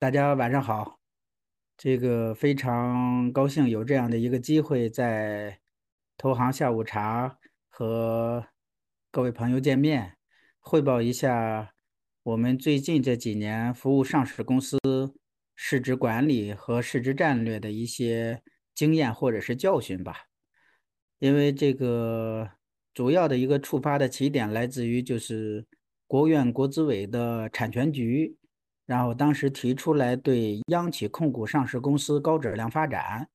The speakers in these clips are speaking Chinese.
大家晚上好，这个非常高兴有这样的一个机会，在投行下午茶和各位朋友见面，汇报一下我们最近这几年服务上市公司市值管理和市值战略的一些经验或者是教训吧。因为这个主要的一个触发的起点来自于就是国务院国资委的产权局。然后当时提出来对央企控股上市公司高质量发展，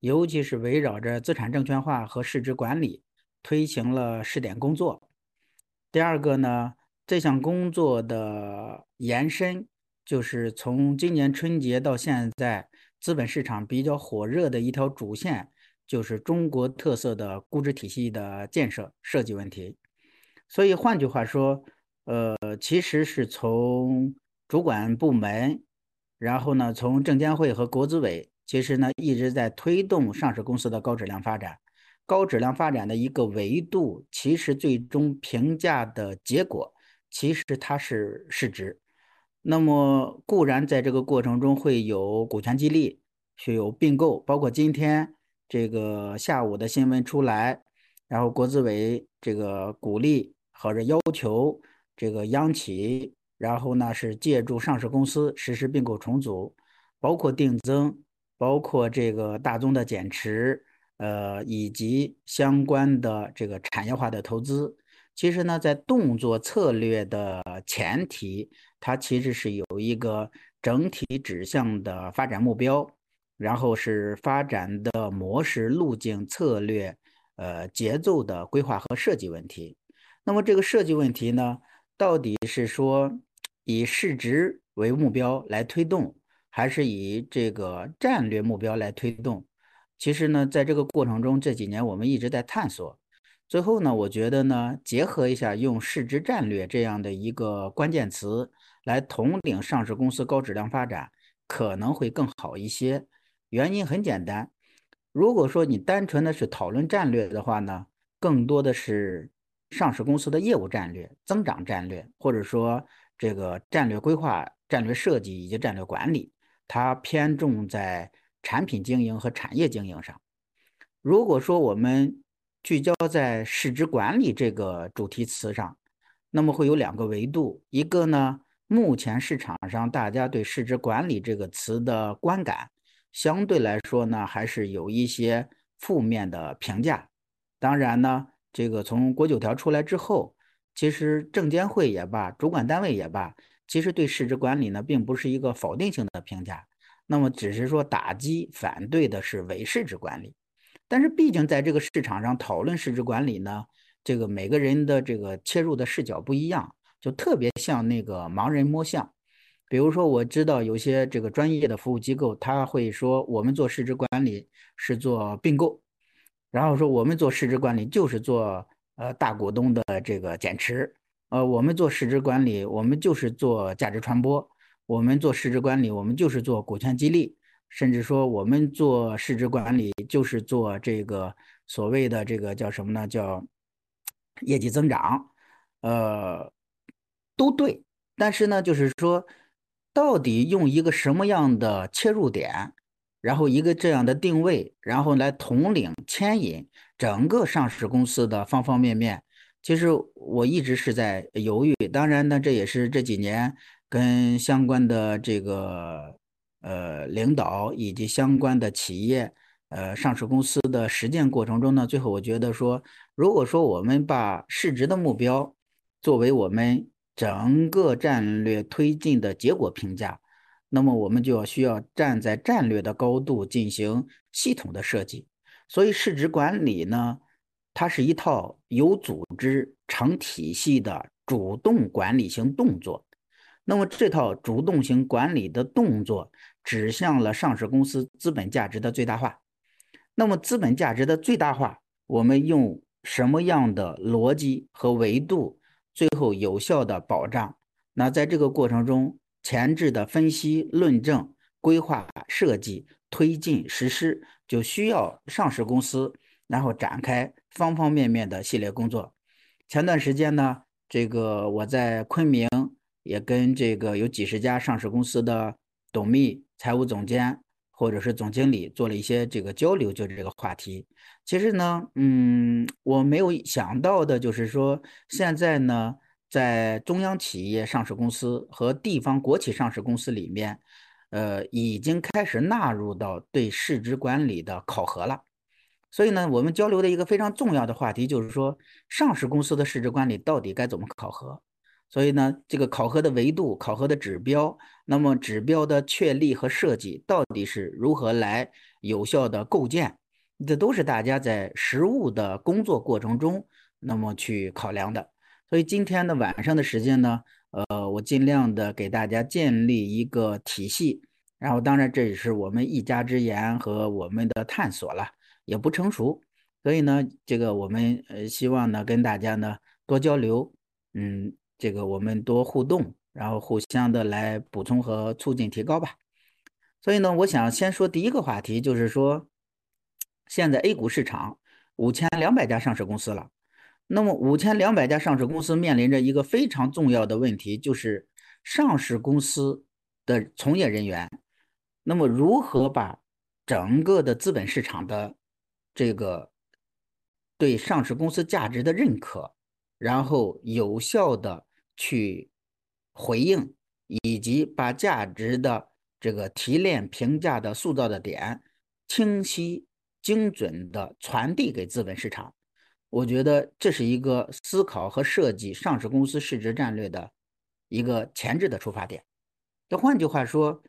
尤其是围绕着资产证券化和市值管理，推行了试点工作。第二个呢，这项工作的延伸就是从今年春节到现在，资本市场比较火热的一条主线，就是中国特色的估值体系的建设设计问题。所以换句话说，呃，其实是从主管部门，然后呢，从证监会和国资委，其实呢一直在推动上市公司的高质量发展。高质量发展的一个维度，其实最终评价的结果，其实它是市值。那么固然在这个过程中会有股权激励，会有并购，包括今天这个下午的新闻出来，然后国资委这个鼓励或者要求这个央企。然后呢，是借助上市公司实施并购重组，包括定增，包括这个大宗的减持，呃，以及相关的这个产业化的投资。其实呢，在动作策略的前提，它其实是有一个整体指向的发展目标，然后是发展的模式、路径、策略，呃，节奏的规划和设计问题。那么这个设计问题呢，到底是说？以市值为目标来推动，还是以这个战略目标来推动？其实呢，在这个过程中，这几年我们一直在探索。最后呢，我觉得呢，结合一下用市值战略这样的一个关键词来统领上市公司高质量发展，可能会更好一些。原因很简单，如果说你单纯的是讨论战略的话呢，更多的是上市公司的业务战略、增长战略，或者说。这个战略规划、战略设计以及战略管理，它偏重在产品经营和产业经营上。如果说我们聚焦在市值管理这个主题词上，那么会有两个维度：一个呢，目前市场上大家对市值管理这个词的观感，相对来说呢，还是有一些负面的评价。当然呢，这个从国九条出来之后。其实证监会也罢，主管单位也罢，其实对市值管理呢，并不是一个否定性的评价。那么只是说打击反对的是伪市值管理。但是毕竟在这个市场上讨论市值管理呢，这个每个人的这个切入的视角不一样，就特别像那个盲人摸象。比如说，我知道有些这个专业的服务机构，他会说我们做市值管理是做并购，然后说我们做市值管理就是做。呃，大股东的这个减持，呃，我们做市值管理，我们就是做价值传播；我们做市值管理，我们就是做股权激励，甚至说我们做市值管理就是做这个所谓的这个叫什么呢？叫业绩增长，呃，都对。但是呢，就是说，到底用一个什么样的切入点？然后一个这样的定位，然后来统领牵引整个上市公司的方方面面。其实我一直是在犹豫。当然呢，这也是这几年跟相关的这个呃领导以及相关的企业呃上市公司的实践过程中呢，最后我觉得说，如果说我们把市值的目标作为我们整个战略推进的结果评价。那么我们就要需要站在战略的高度进行系统的设计，所以市值管理呢，它是一套有组织、成体系的主动管理型动作。那么这套主动型管理的动作指向了上市公司资本价值的最大化。那么资本价值的最大化，我们用什么样的逻辑和维度，最后有效的保障？那在这个过程中。前置的分析、论证、规划、设计、推进、实施，就需要上市公司，然后展开方方面面的系列工作。前段时间呢，这个我在昆明也跟这个有几十家上市公司的董秘、财务总监或者是总经理做了一些这个交流，就这个话题。其实呢，嗯，我没有想到的就是说，现在呢，在中央企业上市公司和地方国企上市公司里面，呃，已经开始纳入到对市值管理的考核了。所以呢，我们交流的一个非常重要的话题就是说，上市公司的市值管理到底该怎么考核？所以呢，这个考核的维度、考核的指标，那么指标的确立和设计到底是如何来有效的构建？这都是大家在实务的工作过程中，那么去考量的。所以今天的晚上的时间呢，呃，我尽量的给大家建立一个体系。然后，当然这也是我们一家之言和我们的探索了。也不成熟，所以呢，这个我们呃希望呢跟大家呢多交流，嗯，这个我们多互动，然后互相的来补充和促进提高吧。所以呢，我想先说第一个话题，就是说，现在 A 股市场五千两百家上市公司了，那么五千两百家上市公司面临着一个非常重要的问题，就是上市公司的从业人员，那么如何把整个的资本市场的这个对上市公司价值的认可，然后有效的去回应，以及把价值的这个提炼、评价的塑造的点，清晰、精准的传递给资本市场。我觉得这是一个思考和设计上市公司市值战略的一个前置的出发点。那换句话说，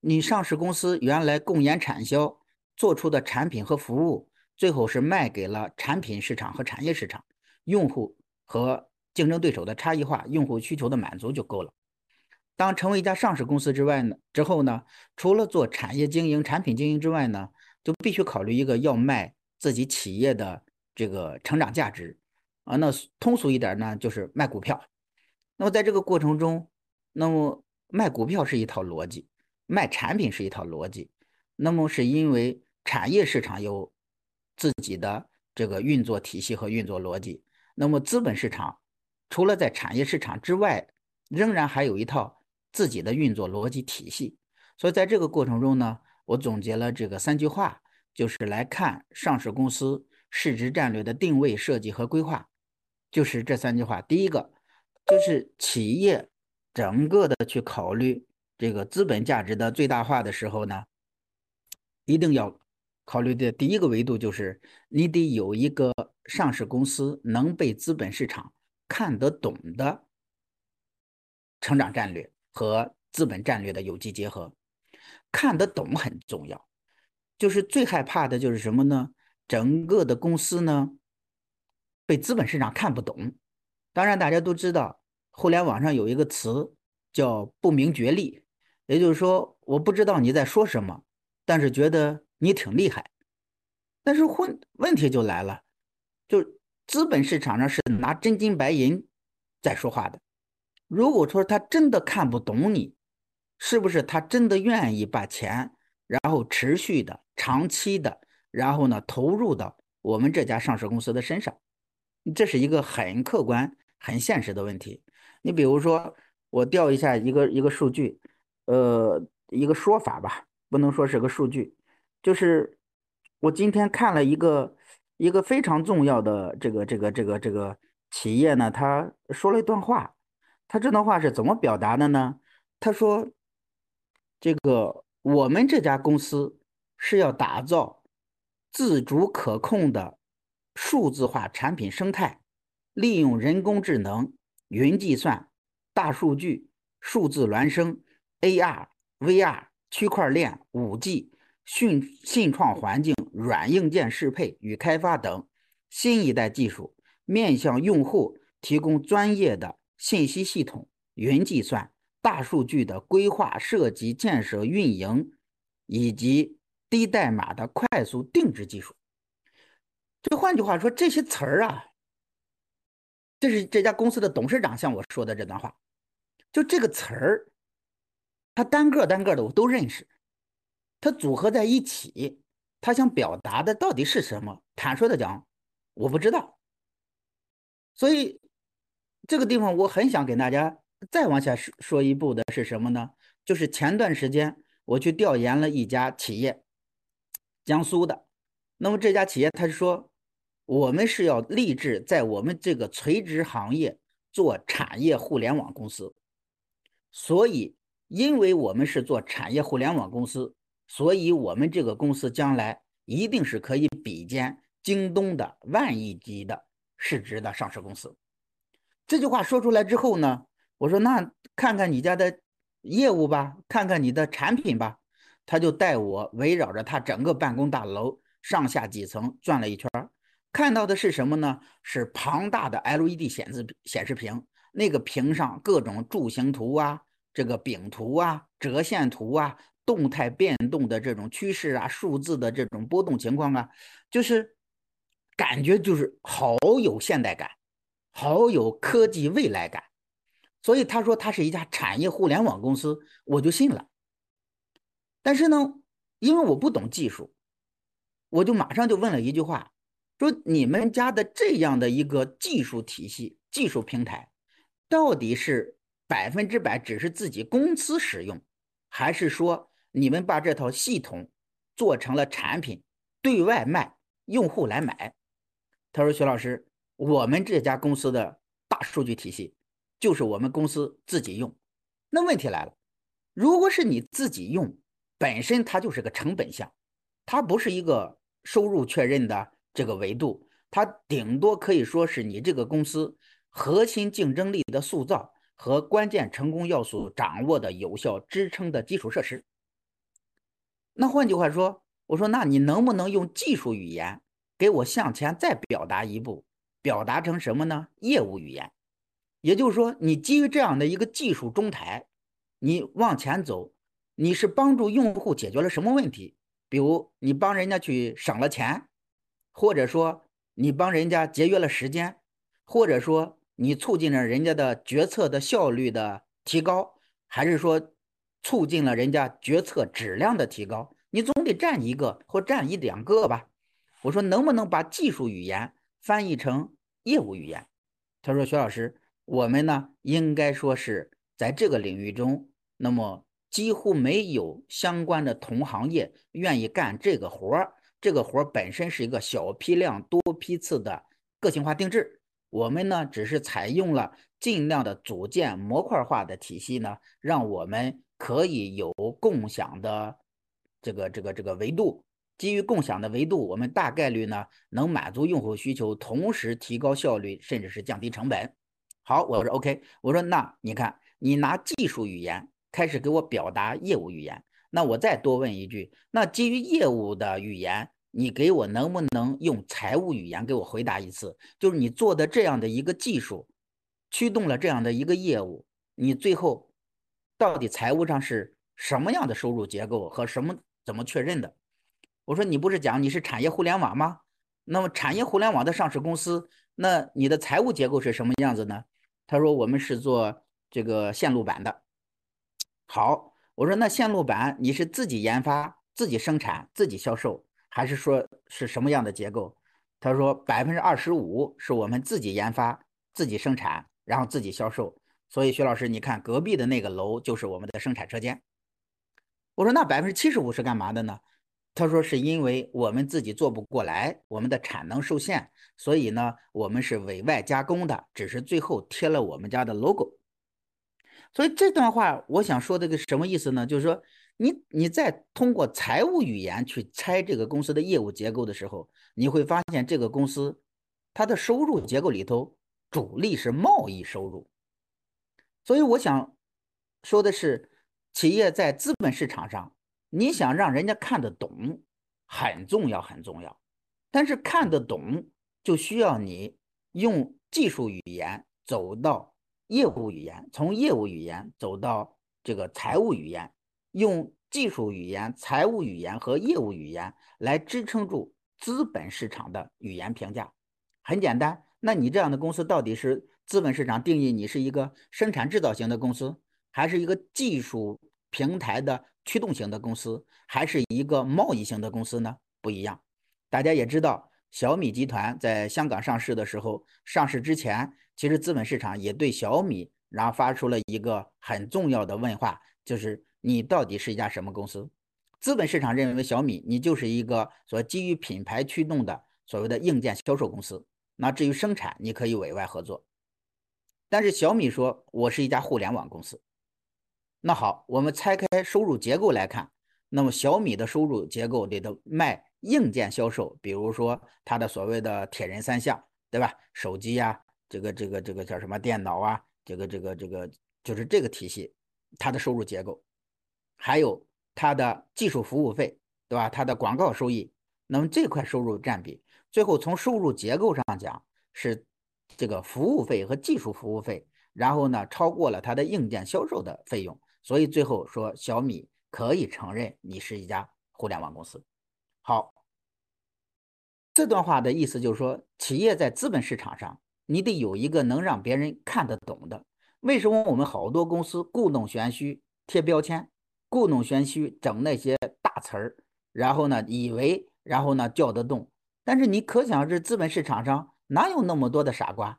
你上市公司原来共研产销做出的产品和服务。最后是卖给了产品市场和产业市场，用户和竞争对手的差异化，用户需求的满足就够了。当成为一家上市公司之外呢，之后呢，除了做产业经营、产品经营之外呢，就必须考虑一个要卖自己企业的这个成长价值啊。那通俗一点呢，就是卖股票。那么在这个过程中，那么卖股票是一套逻辑，卖产品是一套逻辑。那么是因为产业市场有。自己的这个运作体系和运作逻辑，那么资本市场除了在产业市场之外，仍然还有一套自己的运作逻辑体系。所以在这个过程中呢，我总结了这个三句话，就是来看上市公司市值战略的定位设计和规划，就是这三句话。第一个就是企业整个的去考虑这个资本价值的最大化的时候呢，一定要。考虑的第一个维度就是，你得有一个上市公司能被资本市场看得懂的成长战略和资本战略的有机结合。看得懂很重要，就是最害怕的就是什么呢？整个的公司呢被资本市场看不懂。当然，大家都知道，互联网上有一个词叫不明觉厉，也就是说，我不知道你在说什么，但是觉得。你挺厉害，但是问问题就来了，就资本市场上是拿真金白银在说话的。如果说他真的看不懂你，是不是他真的愿意把钱，然后持续的、长期的，然后呢投入到我们这家上市公司的身上？这是一个很客观、很现实的问题。你比如说，我调一下一个一个数据，呃，一个说法吧，不能说是个数据。就是我今天看了一个一个非常重要的这个这个这个这个企业呢，他说了一段话，他这段话是怎么表达的呢？他说：“这个我们这家公司是要打造自主可控的数字化产品生态，利用人工智能、云计算、大数据、数字孪生、AR、VR、区块链、五 G。”信信创环境、软硬件适配与开发等新一代技术，面向用户提供专业的信息系统、云计算、大数据的规划设计、建设、运营，以及低代码的快速定制技术。就换句话说，这些词儿啊，这是这家公司的董事长向我说的这段话。就这个词儿，他单个单个的我都认识。它组合在一起，他想表达的到底是什么？坦率的讲，我不知道。所以这个地方我很想给大家再往下说一步的是什么呢？就是前段时间我去调研了一家企业，江苏的。那么这家企业他说，我们是要立志在我们这个垂直行业做产业互联网公司。所以，因为我们是做产业互联网公司，所以我们这个公司将来一定是可以比肩京东的万亿级的市值的上市公司。这句话说出来之后呢，我说那看看你家的业务吧，看看你的产品吧。他就带我围绕着他整个办公大楼上下几层转了一圈，看到的是什么呢？是庞大的 LED 显示显示屏。那个屏上各种柱形图啊，这个饼图啊，折线图啊，动态变动的这种趋势啊，数字的这种波动情况啊，就是感觉就是好有现代感，好有科技未来感。所以他说他是一家产业互联网公司，我就信了。但是呢，因为我不懂技术，我就马上就问了一句话，说你们家的这样的一个技术体系、技术平台。到底是百分之百只是自己公司使用，还是说你们把这套系统做成了产品，对外卖，用户来买？他说：“徐老师，我们这家公司的大数据体系就是我们公司自己用。那问题来了，如果是你自己用，本身它就是个成本项，它不是一个收入确认的这个维度，它顶多可以说是你这个公司。”核心竞争力的塑造和关键成功要素掌握的有效支撑的基础设施。那换句话说，我说，那你能不能用技术语言给我向前再表达一步，表达成什么呢？业务语言。也就是说，你基于这样的一个技术中台，你往前走，你是帮助用户解决了什么问题？比如你帮人家去省了钱，或者说你帮人家节约了时间，或者说。你促进了人家的决策的效率的提高，还是说促进了人家决策质量的提高？你总得占一个或占一两个吧。我说能不能把技术语言翻译成业务语言？他说：“徐老师，我们呢应该说是在这个领域中，那么几乎没有相关的同行业愿意干这个活儿。这个活儿本身是一个小批量、多批次的个性化定制。”我们呢，只是采用了尽量的组建模块化的体系呢，让我们可以有共享的这个这个这个维度。基于共享的维度，我们大概率呢能满足用户需求，同时提高效率，甚至是降低成本。好，我说 OK，我说那你看，你拿技术语言开始给我表达业务语言，那我再多问一句，那基于业务的语言。你给我能不能用财务语言给我回答一次？就是你做的这样的一个技术，驱动了这样的一个业务，你最后到底财务上是什么样的收入结构和什么怎么确认的？我说你不是讲你是产业互联网吗？那么产业互联网的上市公司，那你的财务结构是什么样子呢？他说我们是做这个线路板的。好，我说那线路板你是自己研发、自己生产、自己销售？还是说是什么样的结构？他说百分之二十五是我们自己研发、自己生产，然后自己销售。所以徐老师，你看隔壁的那个楼就是我们的生产车间。我说那百分之七十五是干嘛的呢？他说是因为我们自己做不过来，我们的产能受限，所以呢我们是委外加工的，只是最后贴了我们家的 logo。所以这段话我想说的个什么意思呢？就是说。你你在通过财务语言去拆这个公司的业务结构的时候，你会发现这个公司它的收入结构里头主力是贸易收入。所以我想说的是，企业在资本市场上，你想让人家看得懂很重要很重要，但是看得懂就需要你用技术语言走到业务语言，从业务语言走到这个财务语言。用技术语言、财务语言和业务语言来支撑住资本市场的语言评价，很简单。那你这样的公司到底是资本市场定义你是一个生产制造型的公司，还是一个技术平台的驱动型的公司，还是一个贸易型的公司呢？不一样。大家也知道，小米集团在香港上市的时候，上市之前，其实资本市场也对小米然后发出了一个很重要的问话，就是。你到底是一家什么公司。资本市场认为小米你就是一个所基于品牌驱动的所谓的硬件销售公司。那至于生产，你可以委外合作。但是小米说，我是一家互联网公司。那好，我们拆开收入结构来看，那么小米的收入结构里的卖硬件销售，比如说它的所谓的铁人三项，对吧？手机呀，这个这个这个叫什么电脑啊？这个这个这个就是这个体系，它的收入结构，还有它的技术服务费，对吧？它的广告收益，那么这块收入占比，最后从收入结构上讲是。这个服务费和技术服务费，然后呢，超过了它的硬件销售的费用，所以最后说小米可以承认你是一家互联网公司。好，这段话的意思就是说，企业在资本市场上，你得有一个能让别人看得懂的。为什么我们好多公司故弄玄虚、贴标签，故弄玄虚整那些大词儿，然后呢，以为然后呢叫得动，但是你可想而知，资本市场上。哪有那么多的傻瓜？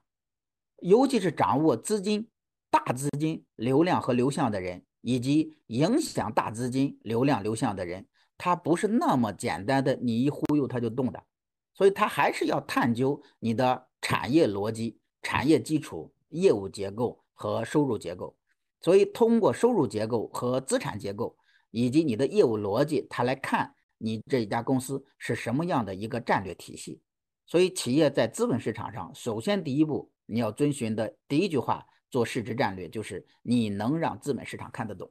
尤其是掌握资金、大资金流量和流向的人，以及影响大资金流量流向的人，它不是那么简单的，你一忽悠它就动的。所以它还是要探究你的产业逻辑、产业基础、业务结构和收入结构。所以通过收入结构和资产结构，以及你的业务逻辑，它来看你这一家公司是什么样的一个战略体系。所以，企业在资本市场上，首先第一步你要遵循的第一句话做市值战略，就是你能让资本市场看得懂。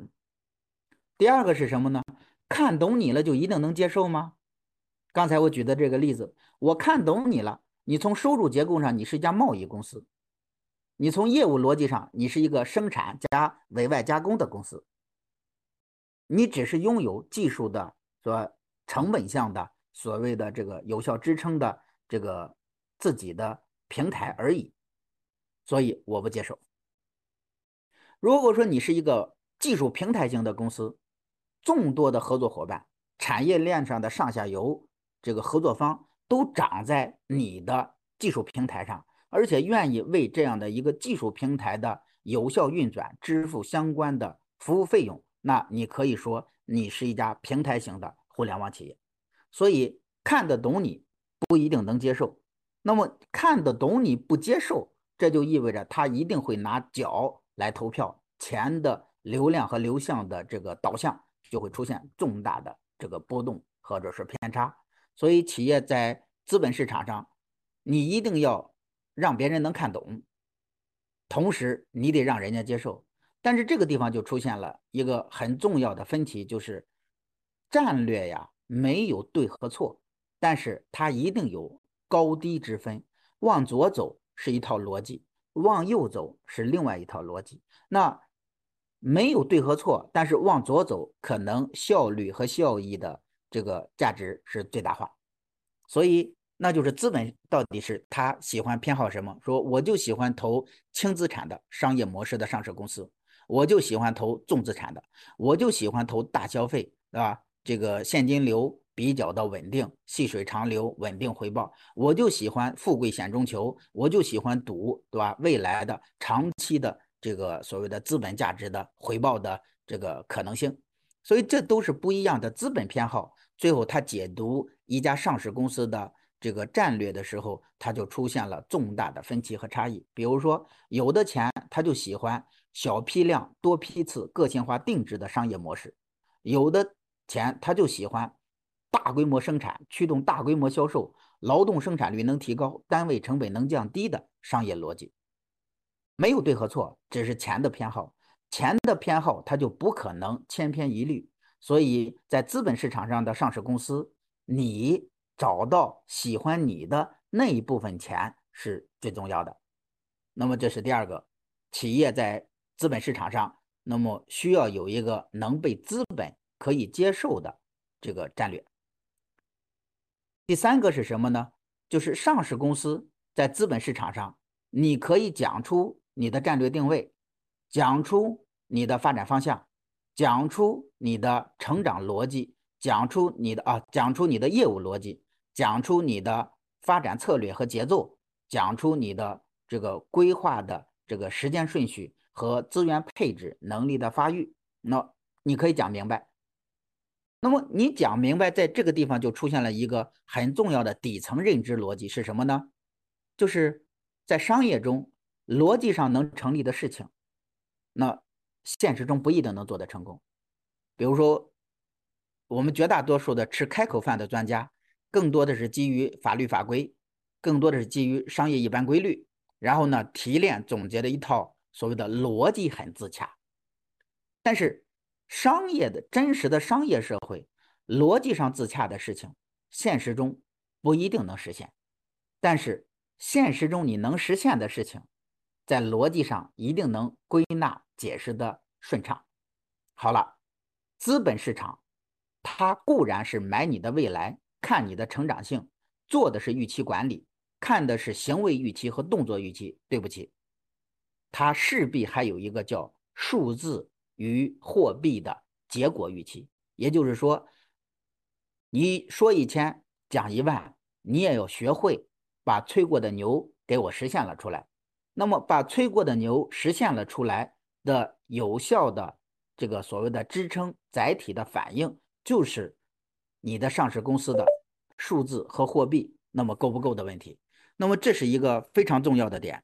第二个是什么呢？看懂你了就一定能接受吗？刚才我举的这个例子，我看懂你了，你从收入结构上你是一家贸易公司，你从业务逻辑上你是一个生产加委外加工的公司，你只是拥有技术的说成本项的所谓的这个有效支撑的。这个自己的平台而已，所以我不接受。如果说你是一个技术平台型的公司，众多的合作伙伴、产业链上的上下游这个合作方都长在你的技术平台上，而且愿意为这样的一个技术平台的有效运转支付相关的服务费用，那你可以说你是一家平台型的互联网企业。所以看得懂你。不一定能接受，那么看得懂你不接受，这就意味着他一定会拿脚来投票，钱的流量和流向的这个导向就会出现重大的这个波动或者是偏差。所以企业在资本市场上，你一定要让别人能看懂，同时你得让人家接受。但是这个地方就出现了一个很重要的分歧，就是战略呀，没有对和错。但是它一定有高低之分，往左走是一套逻辑，往右走是另外一套逻辑。那没有对和错，但是往左走可能效率和效益的这个价值是最大化。所以那就是资本到底是他喜欢偏好什么？说我就喜欢投轻资产的商业模式的上市公司，我就喜欢投重资产的，我就喜欢投大消费，对吧？这个现金流。比较的稳定，细水长流，稳定回报。我就喜欢富贵险中求，我就喜欢赌，对吧？未来的长期的这个所谓的资本价值的回报的这个可能性，所以这都是不一样的资本偏好。最后他解读一家上市公司的这个战略的时候，他就出现了重大的分歧和差异。比如说，有的钱他就喜欢小批量、多批次、个性化定制的商业模式，有的钱他就喜欢。大规模生产驱动大规模销售，劳动生产率能提高，单位成本能降低的商业逻辑，没有对和错，只是钱的偏好。钱的偏好，它就不可能千篇一律。所以在资本市场上的上市公司，你找到喜欢你的那一部分钱是最重要的。那么这是第二个，企业在资本市场上，那么需要有一个能被资本可以接受的这个战略。第三个是什么呢？就是上市公司在资本市场上，你可以讲出你的战略定位，讲出你的发展方向，讲出你的成长逻辑，讲出你的啊，讲出你的业务逻辑，讲出你的发展策略和节奏，讲出你的这个规划的这个时间顺序和资源配置能力的发育。那你可以讲明白。那么你讲明白，在这个地方就出现了一个很重要的底层认知逻辑是什么呢？就是在商业中，逻辑上能成立的事情，那现实中不一定能做得成功。比如说，我们绝大多数的吃开口饭的专家，更多的是基于法律法规，更多的是基于商业一般规律，然后呢提炼总结的一套所谓的逻辑很自洽。但是商业的真实的商业社会，逻辑上自洽的事情，现实中不一定能实现。但是现实中你能实现的事情，在逻辑上一定能归纳解释的顺畅。好了。资本市场，它固然是买你的未来，看你的成长性，做的是预期管理，看的是行为预期和动作预期。对不起，它势必还有一个叫数字与货币的结果预期。也就是说，你说一千讲一万，你也要学会把吹过的牛给我实现了出来。那么，把吹过的牛实现了出来的有效的。这个所谓的支撑载体的反应，就是你的上市公司的数字和货币，那么够不够的问题。那么这是一个非常重要的点。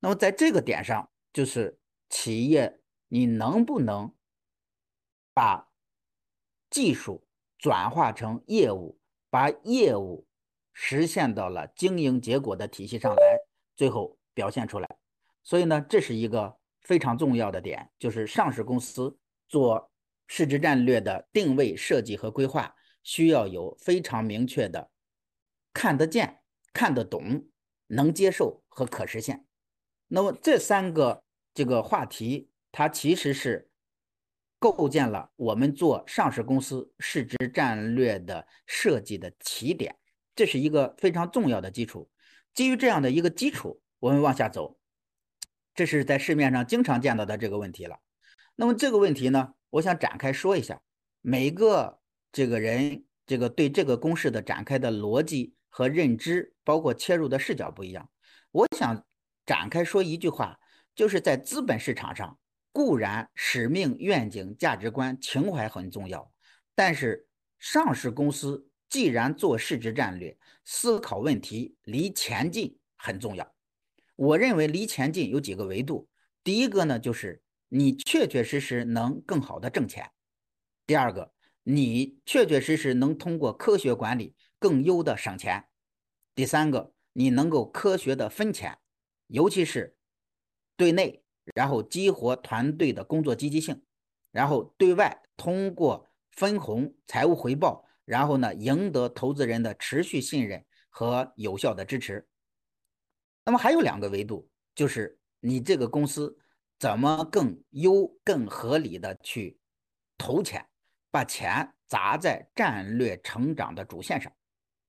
那么在这个点上，就是企业你能不能把技术转化成业务，把业务实现到了经营结果的体系上来，最后表现出来。所以呢，这是一个非常重要的点，就是上市公司。做市值战略的定位设计和规划，需要有非常明确的看得见、看得懂、能接受和可实现。那么这三个这个话题，它其实是构建了我们做上市公司市值战略的设计的起点，这是一个非常重要的基础。基于这样的一个基础，我们往下走，这是在市面上经常见到的这个问题了。那么这个问题呢，我想展开说一下。每个这个人，这个对这个公式的展开的逻辑和认知，包括切入的视角不一样。我想展开说一句话，就是在资本市场上，固然使命、愿景、价值观、情怀很重要，但是上市公司既然做市值战略，思考问题离前进很重要。我认为离前进有几个维度，第一个呢就是。你确确实实能更好的挣钱。第二个，你确确实实能通过科学管理更优的省钱。第三个，你能够科学的分钱，尤其是对内，然后激活团队的工作积极性，然后对外通过分红、财务回报，然后呢赢得投资人的持续信任和有效的支持。那么还有两个维度，就是你这个公司。怎么更优、更合理的去投钱，把钱砸在战略成长的主线上，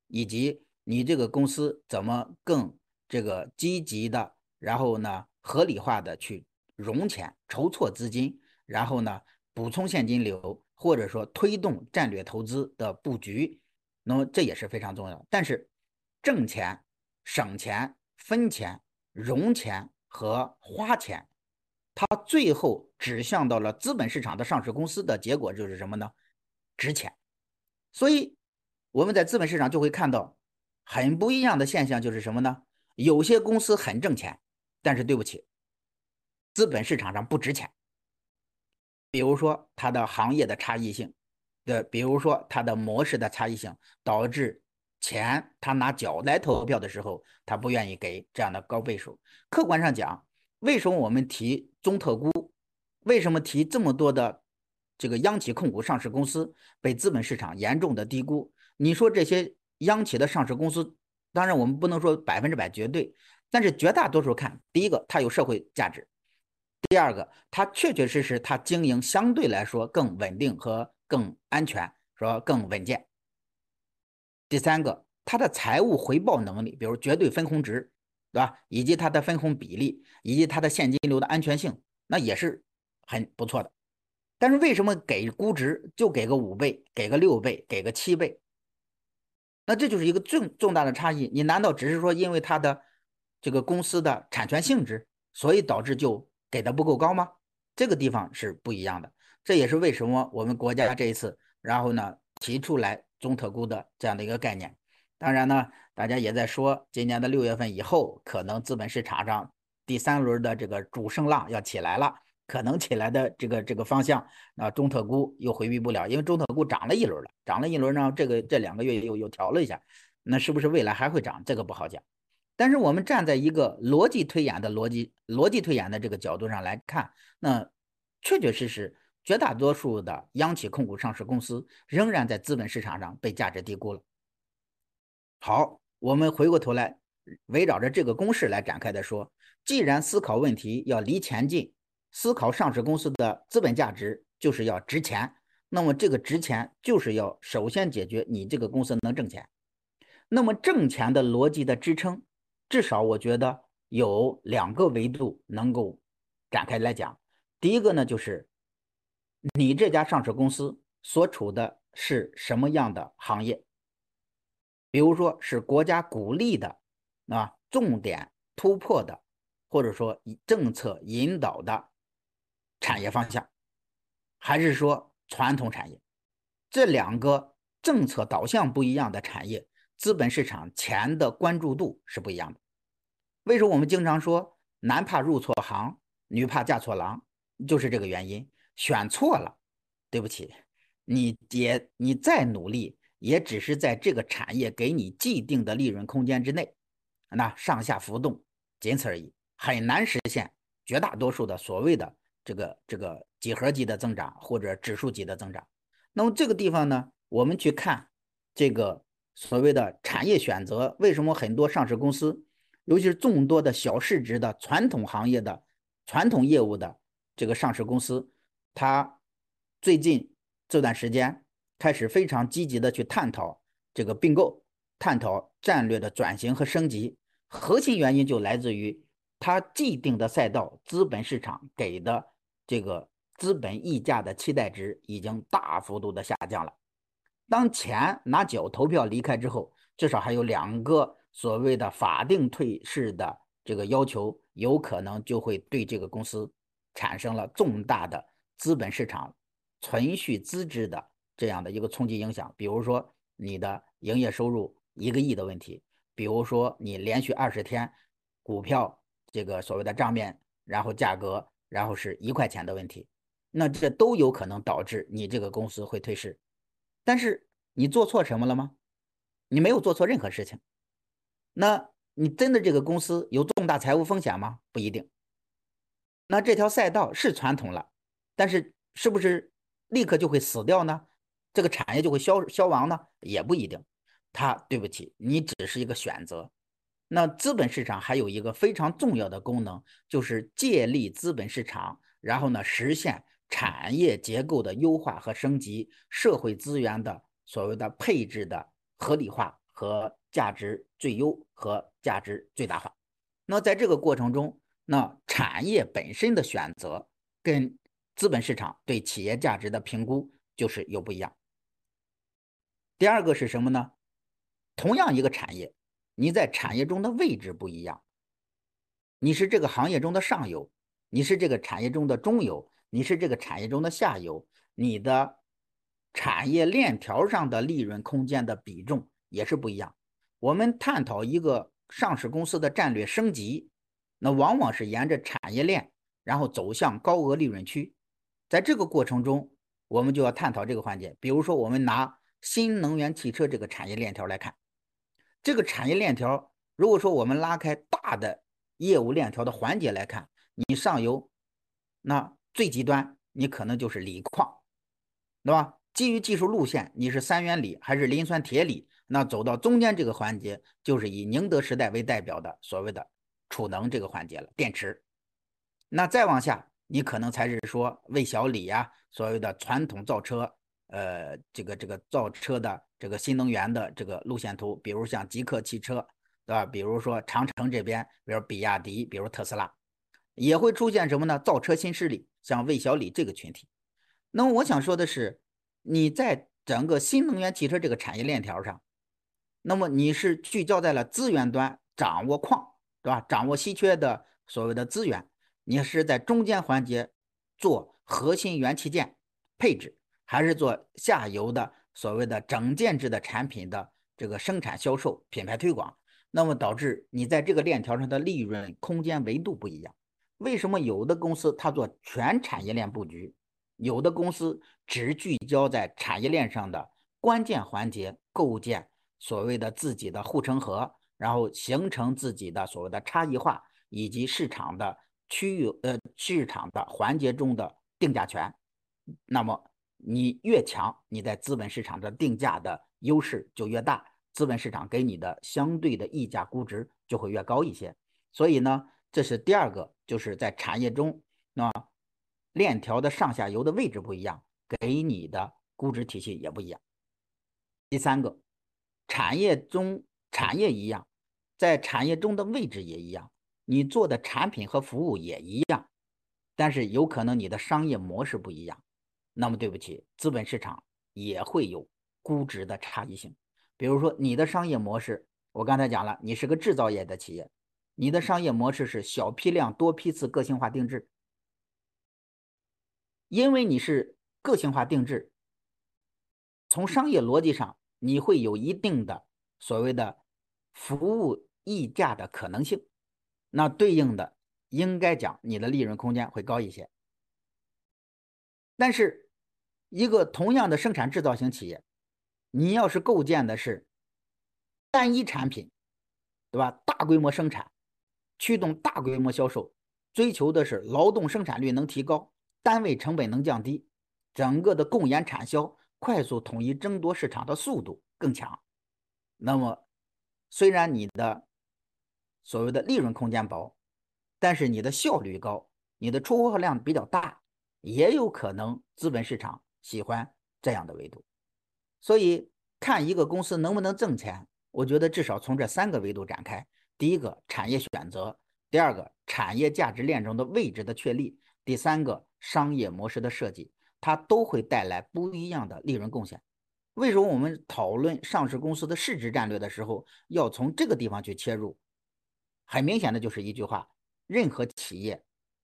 以及你这个公司怎么更这个积极的，然后呢合理化的去融钱、筹措资金，然后呢补充现金流，或者说推动战略投资的布局，那么这也是非常重要。但是挣钱、省钱、分钱、融钱和花钱。它最后指向到了资本市场的上市公司的结果就是什么呢？值钱。所以我们在资本市场就会看到很不一样的现象，就是什么呢？有些公司很挣钱，但是对不起，资本市场上不值钱。比如说它的行业的差异性，的比如说它的模式的差异性，导致钱他拿脚来投票的时候，他不愿意给这样的高倍数。客观上讲。为什么我们提中特估？为什么提这么多的这个央企控股上市公司被资本市场严重的低估？你说这些央企的上市公司，当然我们不能说百分之百绝对，但是绝大多数看，第一个它有社会价值，第二个它确确实实它经营相对来说更稳定和更安全，说更稳健。第三个，它的财务回报能力，比如绝对分红值。对吧？以及它的分红比例，以及它的现金流的安全性，那也是很不错的。但是为什么给估值就给个五倍，给个六倍，给个七倍？那这就是一个重重大的差异。你难道只是说因为它的这个公司的产权性质，所以导致就给的不够高吗？这个地方是不一样的。这也是为什么我们国家这一次，然后呢提出来中特估的这样的一个概念。当然呢，大家也在说，今年的六月份以后，可能资本市场上第三轮的这个主升浪要起来了，可能起来的这个这个方向，那中特估又回避不了，因为中特估涨了一轮了，涨了一轮呢，这个这两个月又又调了一下，那是不是未来还会涨？这个不好讲。但是我们站在一个逻辑推演的逻辑逻辑推演的这个角度上来看，那确确实实，绝大多数的央企控股上市公司仍然在资本市场上被价值低估了。好，我们回过头来，围绕着这个公式来展开的说，既然思考问题要离钱近，思考上市公司的资本价值就是要值钱，那么这个值钱就是要首先解决你这个公司能挣钱。那么挣钱的逻辑的支撑，至少我觉得有两个维度能够展开来讲。第一个呢，就是你这家上市公司所处的是什么样的行业。比如说是国家鼓励的啊，重点突破的，或者说政策引导的产业方向，还是说传统产业，这两个政策导向不一样的产业，资本市场钱的关注度是不一样的。为什么我们经常说男怕入错行，女怕嫁错郎，就是这个原因。选错了，对不起，你也你再努力。也只是在这个产业给你既定的利润空间之内，那上下浮动仅此而已，很难实现绝大多数的所谓的这个这个几何级的增长或者指数级的增长。那么这个地方呢，我们去看这个所谓的产业选择，为什么很多上市公司，尤其是众多的小市值的传统行业的传统业务的这个上市公司，他最近这段时间。开始非常积极的去探讨这个并购，探讨战略的转型和升级。核心原因就来自于他既定的赛道，资本市场给的这个资本溢价的期待值已经大幅度的下降了。当钱拿脚投票离开之后，至少还有两个所谓的法定退市的这个要求，有可能就会对这个公司产生了重大的资本市场存续资质的。这样的一个冲击影响，比如说你的营业收入一个亿的问题，比如说你连续二十天股票这个所谓的账面，然后价格，然后是一块钱的问题，那这都有可能导致你这个公司会退市。但是你做错什么了吗？你没有做错任何事情。那你真的这个公司有重大财务风险吗？不一定。那这条赛道是传统了，但是是不是立刻就会死掉呢？这个产业就会消消亡呢？也不一定。它对不起，你只是一个选择。那资本市场还有一个非常重要的功能，就是借力资本市场，然后呢实现产业结构的优化和升级，社会资源的所谓的配置的合理化和价值最优和价值最大化。那在这个过程中，那产业本身的选择跟资本市场对企业价值的评估就是有不一样。第二个是什么呢？同样一个产业，你在产业中的位置不一样。你是这个行业中的上游，你是这个产业中的中游，你是这个产业中的下游，你的产业链条上的利润空间的比重也是不一样。我们探讨一个上市公司的战略升级，那往往是沿着产业链，然后走向高额利润区。在这个过程中，我们就要探讨这个环节。比如说，我们拿新能源汽车这个产业链条来看，这个产业链条，如果说我们拉开大的业务链条的环节来看，你上游那最极端，你可能就是锂矿，对吧？基于技术路线，你是三元锂还是磷酸铁锂？那走到中间这个环节，就是以宁德时代为代表的所谓的储能这个环节了，电池。那再往下，你可能才是说魏小李呀，所谓的传统造车。呃，这个这个造车的这个新能源的这个路线图，比如像极客汽车，对吧？比如说长城这边，比如比亚迪，比如特斯拉，也会出现什么呢？造车新势力，像魏小李这个群体。那么我想说的是，你在整个新能源汽车这个产业链条上，那么你是聚焦在了资源端，掌握矿，对吧？掌握稀缺的所谓的资源，你是在中间环节做核心元器件。配置，还是做下游的所谓的整件制的产品的这个生产、销售、品牌推广，那么导致你在这个链条上的利润空间维度不一样。为什么有的公司它做全产业链布局，有的公司只聚焦在产业链上的关键环节，构建所谓的自己的护城河，然后形成自己的所谓的差异化以及市场的区域呃市场的环节中的定价权？那么你越强，你在资本市场的定价的优势就越大，资本市场给你的相对的溢价估值就会越高一些。所以呢，这是第二个，就是在产业中，那链条的上下游的位置不一样，给你的估值体系也不一样。第三个，产业中产业一样，在产业中的位置也一样，你做的产品和服务也一样，但是有可能你的商业模式不一样。那么对不起，资本市场也会有估值的差异性。比如说，你的商业模式，我刚才讲了，你是个制造业的企业，你的商业模式是小批量、多批次、个性化定制。因为你是个性化定制，从商业逻辑上，你会有一定的所谓的服务溢价的可能性。那对应的，应该讲你的利润空间会高一些。但是，一个同样的生产制造型企业，你要是构建的是单一产品，对吧？大规模生产，驱动大规模销售，追求的是劳动生产率能提高，单位成本能降低，整个的供研产销快速统一争夺市场的速度更强。那么，虽然你的所谓的利润空间薄，但是你的效率高，你的出货量比较大，也有可能资本市场。喜欢这样的维度，所以看一个公司能不能挣钱，我觉得至少从这三个维度展开：第一个，产业选择；第二个，产业价值链中的位置的确立；第三个，商业模式的设计，它都会带来不一样的利润贡献。为什么我们讨论上市公司的市值战略的时候，要从这个地方去切入？很明显的就是一句话：任何企业，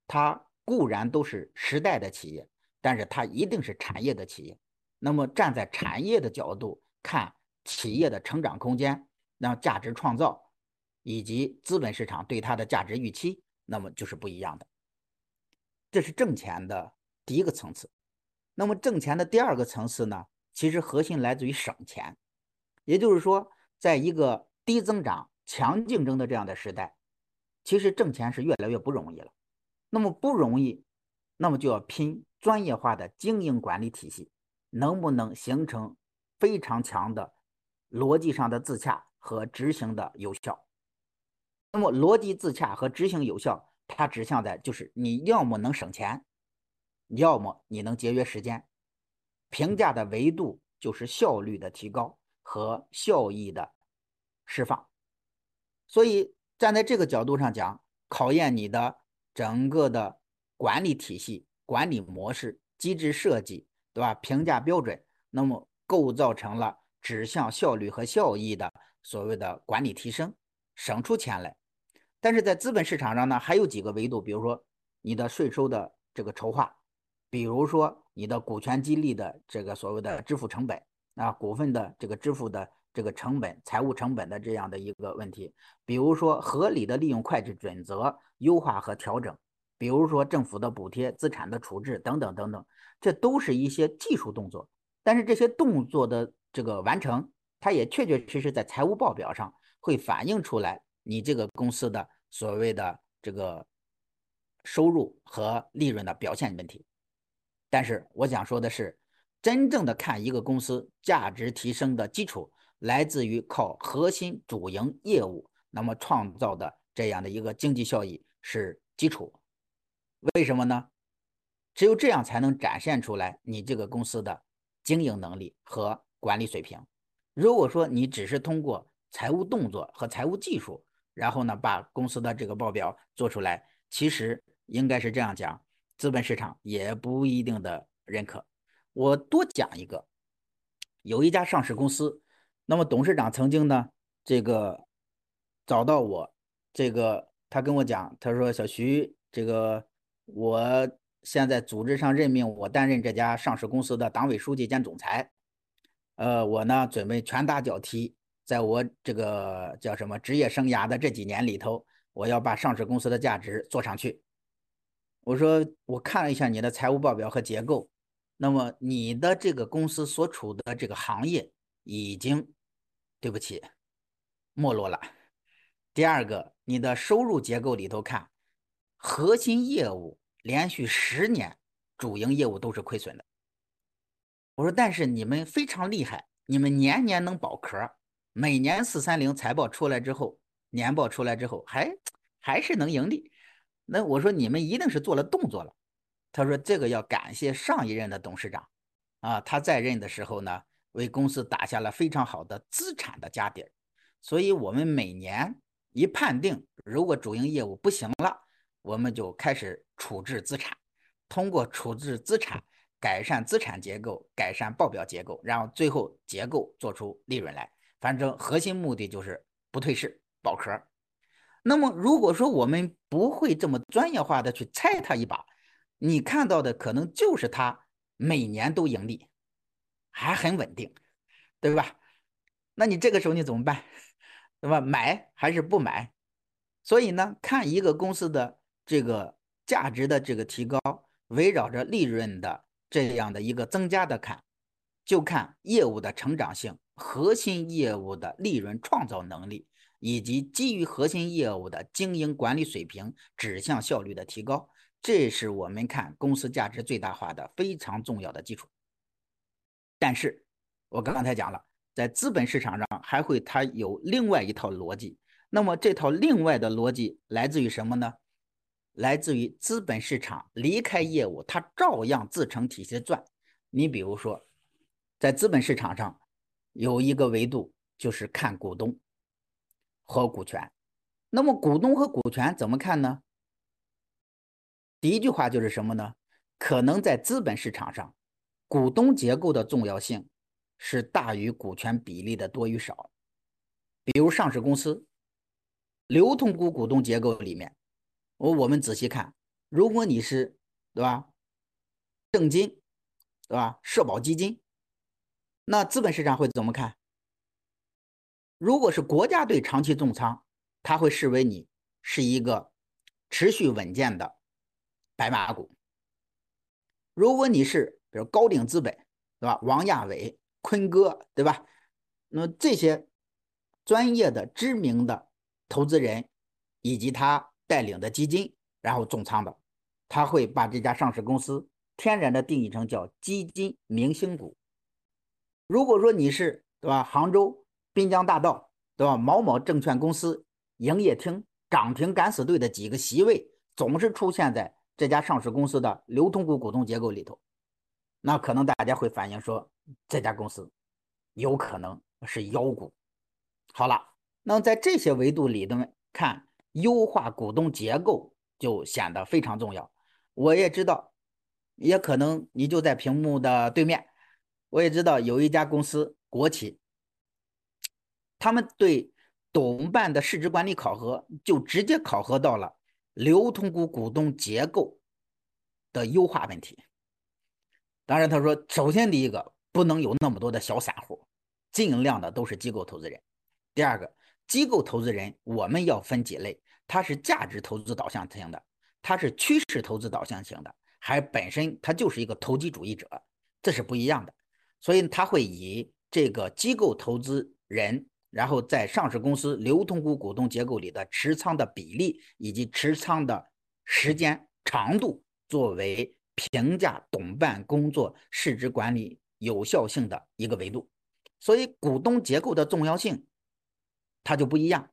它固然都是时代的企业。但是它一定是产业的企业，那么站在产业的角度看企业的成长空间，那价值创造以及资本市场对它的价值预期，那么就是不一样的。这是挣钱的第一个层次。那么挣钱的第二个层次呢？其实核心来自于省钱，也就是说，在一个低增长、强竞争的这样的时代，其实挣钱是越来越不容易了。那么不容易，那么就要拼。专业化的经营管理体系能不能形成非常强的逻辑上的自洽和执行的有效？那么逻辑自洽和执行有效，它指向的就是你要么能省钱，要么你能节约时间。评价的维度就是效率的提高和效益的释放。所以站在这个角度上讲，考验你的整个的管理体系。管理模式、机制设计，对吧？评价标准，那么构造成了指向效率和效益的所谓的管理提升，省出钱来。但是在资本市场上呢，还有几个维度，比如说你的税收的这个筹划，比如说你的股权激励的这个所谓的支付成本啊，股份的这个支付的这个成本、财务成本的这样的一个问题，比如说合理的利用会计准则优化和调整。比如说政府的补贴、资产的处置等等等等，这都是一些技术动作。但是这些动作的这个完成，它也确确实实在财务报表上会反映出来你这个公司的所谓的这个收入和利润的表现问题。但是我想说的是，真正的看一个公司价值提升的基础，来自于靠核心主营业务那么创造的这样的一个经济效益是基础。为什么呢？只有这样才能展现出来你这个公司的经营能力和管理水平。如果说你只是通过财务动作和财务技术，然后呢把公司的这个报表做出来，其实应该是这样讲，资本市场也不一定的认可。我多讲一个，有一家上市公司，那么董事长曾经呢这个找到我，这个他跟我讲，他说小徐这个。我现在组织上任命我担任这家上市公司的党委书记兼总裁，呃，我呢准备拳打脚踢，在我这个叫什么职业生涯的这几年里头，我要把上市公司的价值做上去。我说，我看了一下你的财务报表和结构，那么你的这个公司所处的这个行业已经，对不起，没落了。第二个，你的收入结构里头看，核心业务连续十年主营业务都是亏损的。我说，但是你们非常厉害，你们年年能保壳，每年四三零财报出来之后，年报出来之后还还是能盈利。那我说你们一定是做了动作了。他说这个要感谢上一任的董事长啊，他在任的时候呢，为公司打下了非常好的资产的家底儿。所以我们每年一判定，如果主营业务不行了，我们就开始处置资产，通过处置资产改善资产结构，改善报表结构，然后最后结构做出利润来。反正核心目的就是不退市保壳。那么，如果说我们不会这么专业化的去猜它一把，你看到的可能就是它每年都盈利，还很稳定，对吧？那你这个时候你怎么办？对吧？买还是不买？所以呢，看一个公司的这个价值的这个提高，围绕着利润的这样的一个增加的看，就看业务的成长性、核心业务的利润创造能力。以及基于核心业务的经营管理水平指向效率的提高，这是我们看公司价值最大化的非常重要的基础。但是，我刚才讲了，在资本市场上还会它有另外一套逻辑。那么这套另外的逻辑来自于什么呢？来自于资本市场离开业务，它照样自成体系的转。你比如说，在资本市场上有一个维度，就是看股东。和股权，那么股东和股权怎么看呢？第一句话就是什么呢？可能在资本市场上，股东结构的重要性是大于股权比例的多与少。比如上市公司流通股股东结构里面，我我们仔细看，如果你是对吧，证金对吧，社保基金，那资本市场会怎么看？如果是国家队长期重仓，他会视为你是一个持续稳健的白马股。如果你是比如高瓴资本，对吧？王亚伟、坤哥，对吧？那么这些专业的、知名的投资人以及他带领的基金，然后重仓的，他会把这家上市公司天然的定义成叫基金明星股。如果说你是对吧？杭州。滨江大道，对吧？某某证券公司营业厅涨停敢死队的几个席位，总是出现在这家上市公司的流通股股东结构里头。那可能大家会反映说，这家公司有可能是妖股。好了，那在这些维度里头看，优化股东结构就显得非常重要。我也知道，也可能你就在屏幕的对面，我也知道有一家公司国企。他们对董办的市值管理考核，就直接考核到了流通股股东结构的优化问题。当然，他说，首先第一个不能有那么多的小散户，尽量的都是机构投资人。第二个，机构投资人我们要分几类，他是价值投资导向型的，他是趋势投资导向型的，还本身他就是一个投机主义者，这是不一样的。所以他会以这个机构投资人。然后在上市公司流通股股东结构里的持仓的比例以及持仓的时间长度，作为评价董办工作市值管理有效性的一个维度，所以股东结构的重要性它就不一样。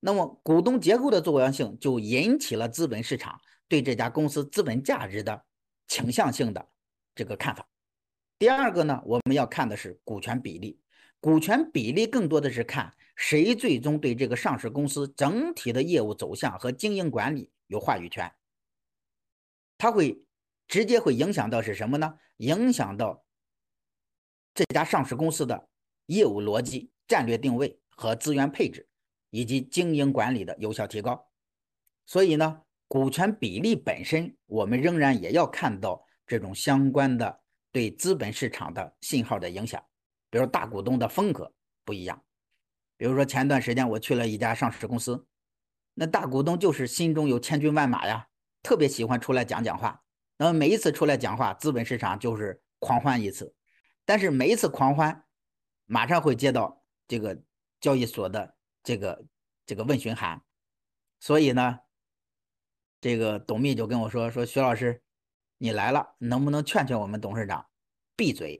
那么股东结构的重要性就引起了资本市场对这家公司资本价值的倾向性的这个看法。第二个呢，我们要看的是股权比例。股权比例更多的是看谁最终对这个上市公司整体的业务走向和经营管理有话语权，它会直接会影响到是什么呢？影响到这家上市公司的业务逻辑、战略定位和资源配置，以及经营管理的有效提高。所以呢，股权比例本身，我们仍然也要看到这种相关的对资本市场的信号的影响，比如大股东的风格不一样。比如说前段时间我去了一家上市公司，那大股东就是心中有千军万马呀，特别喜欢出来讲讲话。那么每一次出来讲话，资本市场就是狂欢一次，但是每一次狂欢，马上会接到这个交易所的这个这个问询函，所以呢。这个董秘就跟我说：“说徐老师，你来了，能不能劝劝我们董事长闭嘴？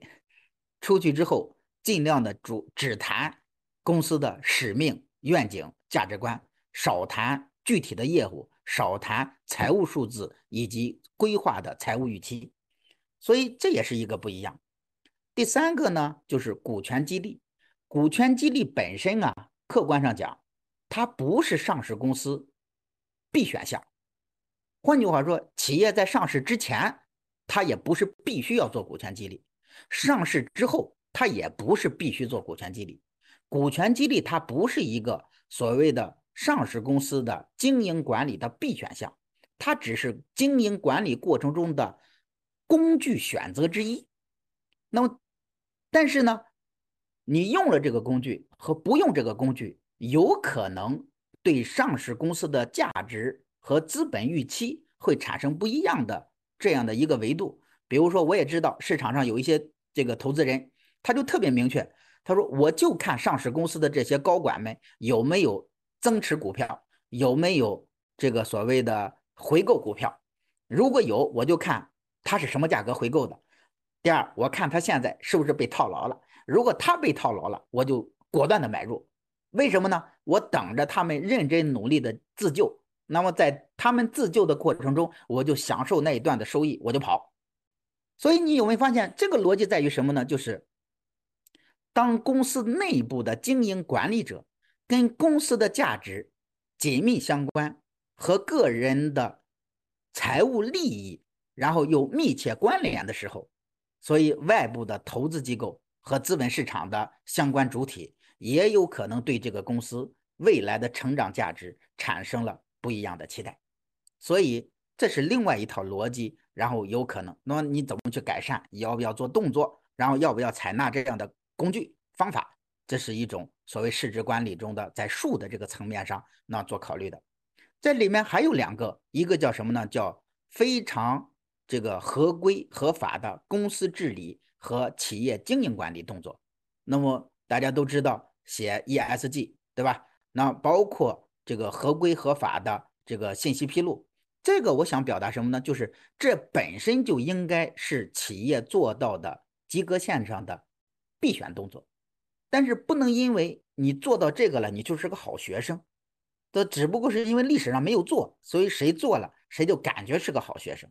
出去之后尽量的主只谈公司的使命、愿景、价值观，少谈具体的业务，少谈财务数字以及规划的财务预期。所以这也是一个不一样。第三个呢，就是股权激励。股权激励本身啊，客观上讲，它不是上市公司必选项。”换句话说，企业在上市之前，它也不是必须要做股权激励；上市之后，它也不是必须做股权激励。股权激励它不是一个所谓的上市公司的经营管理的必选项，它只是经营管理过程中的工具选择之一。那么，但是呢，你用了这个工具和不用这个工具，有可能对上市公司的价值。和资本预期会产生不一样的这样的一个维度。比如说，我也知道市场上有一些这个投资人，他就特别明确，他说我就看上市公司的这些高管们有没有增持股票，有没有这个所谓的回购股票。如果有，我就看他是什么价格回购的。第二，我看他现在是不是被套牢了。如果他被套牢了，我就果断的买入。为什么呢？我等着他们认真努力的自救。那么在他们自救的过程中，我就享受那一段的收益，我就跑。所以你有没有发现这个逻辑在于什么呢？就是当公司内部的经营管理者跟公司的价值紧密相关，和个人的财务利益然后又密切关联的时候，所以外部的投资机构和资本市场的相关主体也有可能对这个公司未来的成长价值产生了。不一样的期待，所以这是另外一套逻辑，然后有可能，那么你怎么去改善？要不要做动作？然后要不要采纳这样的工具方法？这是一种所谓市值管理中的在数的这个层面上那做考虑的。这里面还有两个，一个叫什么呢？叫非常这个合规合法的公司治理和企业经营管理动作。那么大家都知道写 ESG 对吧？那包括。这个合规合法的这个信息披露，这个我想表达什么呢？就是这本身就应该是企业做到的及格线上的必选动作，但是不能因为你做到这个了，你就是个好学生，这只不过是因为历史上没有做，所以谁做了谁就感觉是个好学生。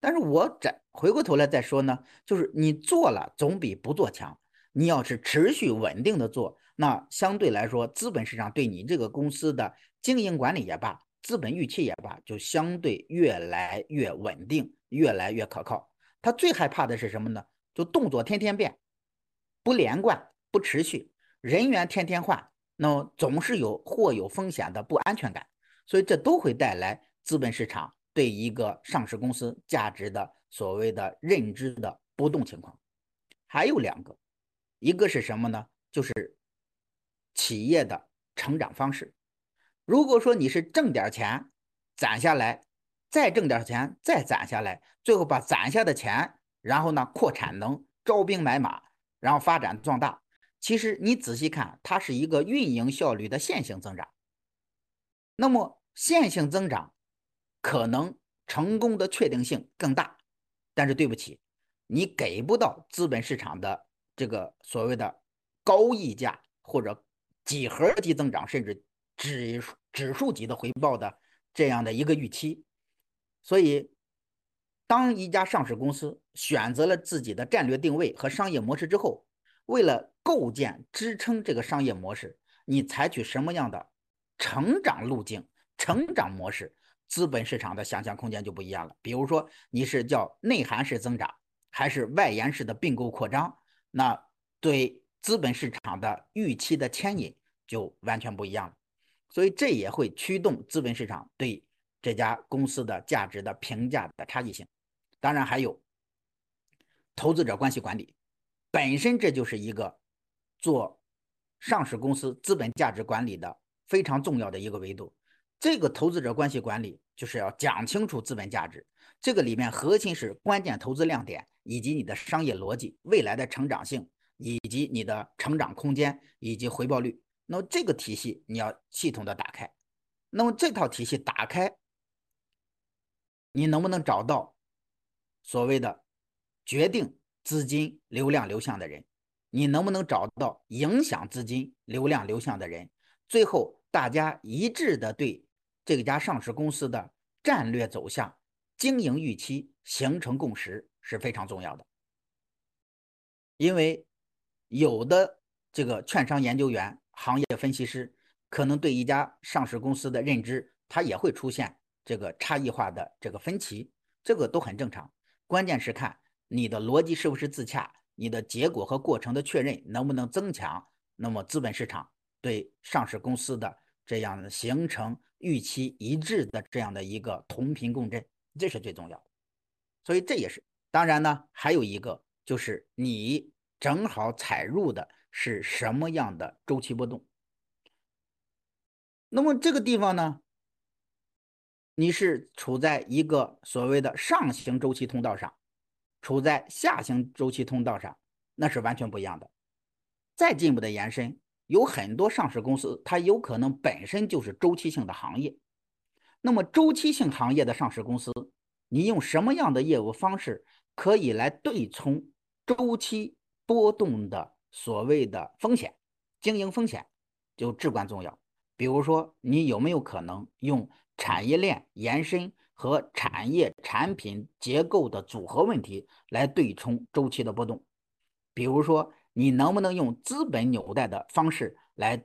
但是我再回过头来再说呢，就是你做了总比不做强。你要是持续稳定的做。那相对来说，资本市场对你这个公司的经营管理也罢，资本预期也罢，就相对越来越稳定，越来越可靠。他最害怕的是什么呢？就动作天天变，不连贯、不持续，人员天天换，那么总是有或有风险的不安全感。所以这都会带来资本市场对一个上市公司价值的所谓的认知的波动情况。还有两个，一个是什么呢？就是。企业的成长方式，如果说你是挣点钱，攒下来，再挣点钱，再攒下来，最后把攒下的钱，然后呢扩产能、招兵买马，然后发展壮大，其实你仔细看，它是一个运营效率的线性增长。那么线性增长可能成功的确定性更大，但是对不起，你给不到资本市场的这个所谓的高溢价或者。几何级增长，甚至指指数级的回报的这样的一个预期，所以，当一家上市公司选择了自己的战略定位和商业模式之后，为了构建支撑这个商业模式，你采取什么样的成长路径、成长模式，资本市场的想象空间就不一样了。比如说，你是叫内涵式增长，还是外延式的并购扩张？那对。资本市场的预期的牵引就完全不一样了，所以这也会驱动资本市场对这家公司的价值的评价的差异性。当然还有投资者关系管理，本身这就是一个做上市公司资本价值管理的非常重要的一个维度。这个投资者关系管理就是要讲清楚资本价值，这个里面核心是关键投资亮点以及你的商业逻辑、未来的成长性以及你的成长空间以及回报率。那么这个体系你要系统的打开。那么这套体系打开，你能不能找到所谓的决定资金流量流向的人？你能不能找到影响资金流量流向的人？最后大家一致的对这家上市公司的战略走向、经营预期形成共识是非常重要的。因为有的这个券商研究员、行业分析师。可能对一家上市公司的认知，他也会出现这个差异化的这个分歧，这个都很正常。关键是看你的逻辑是不是自洽，你的结果和过程的确认能不能增强，那么资本市场对上市公司的这样形成预期一致的这样的一个同频共振，这是最重要的。所以这也是当然呢，还有一个就是你正好踩入的是什么样的周期波动。那么这个地方呢，你是处在一个所谓的上行周期通道上，处在下行周期通道上，那是完全不一样的。再进一步的延伸，有很多上市公司，它有可能本身就是周期性的行业。那么周期性行业的上市公司，你用什么样的业务方式可以来对冲周期波动的所谓的风险？经营风险就至关重要。比如说，你有没有可能用产业链延伸和产业产品结构的组合问题来对冲周期的波动？比如说，你能不能用资本纽带的方式来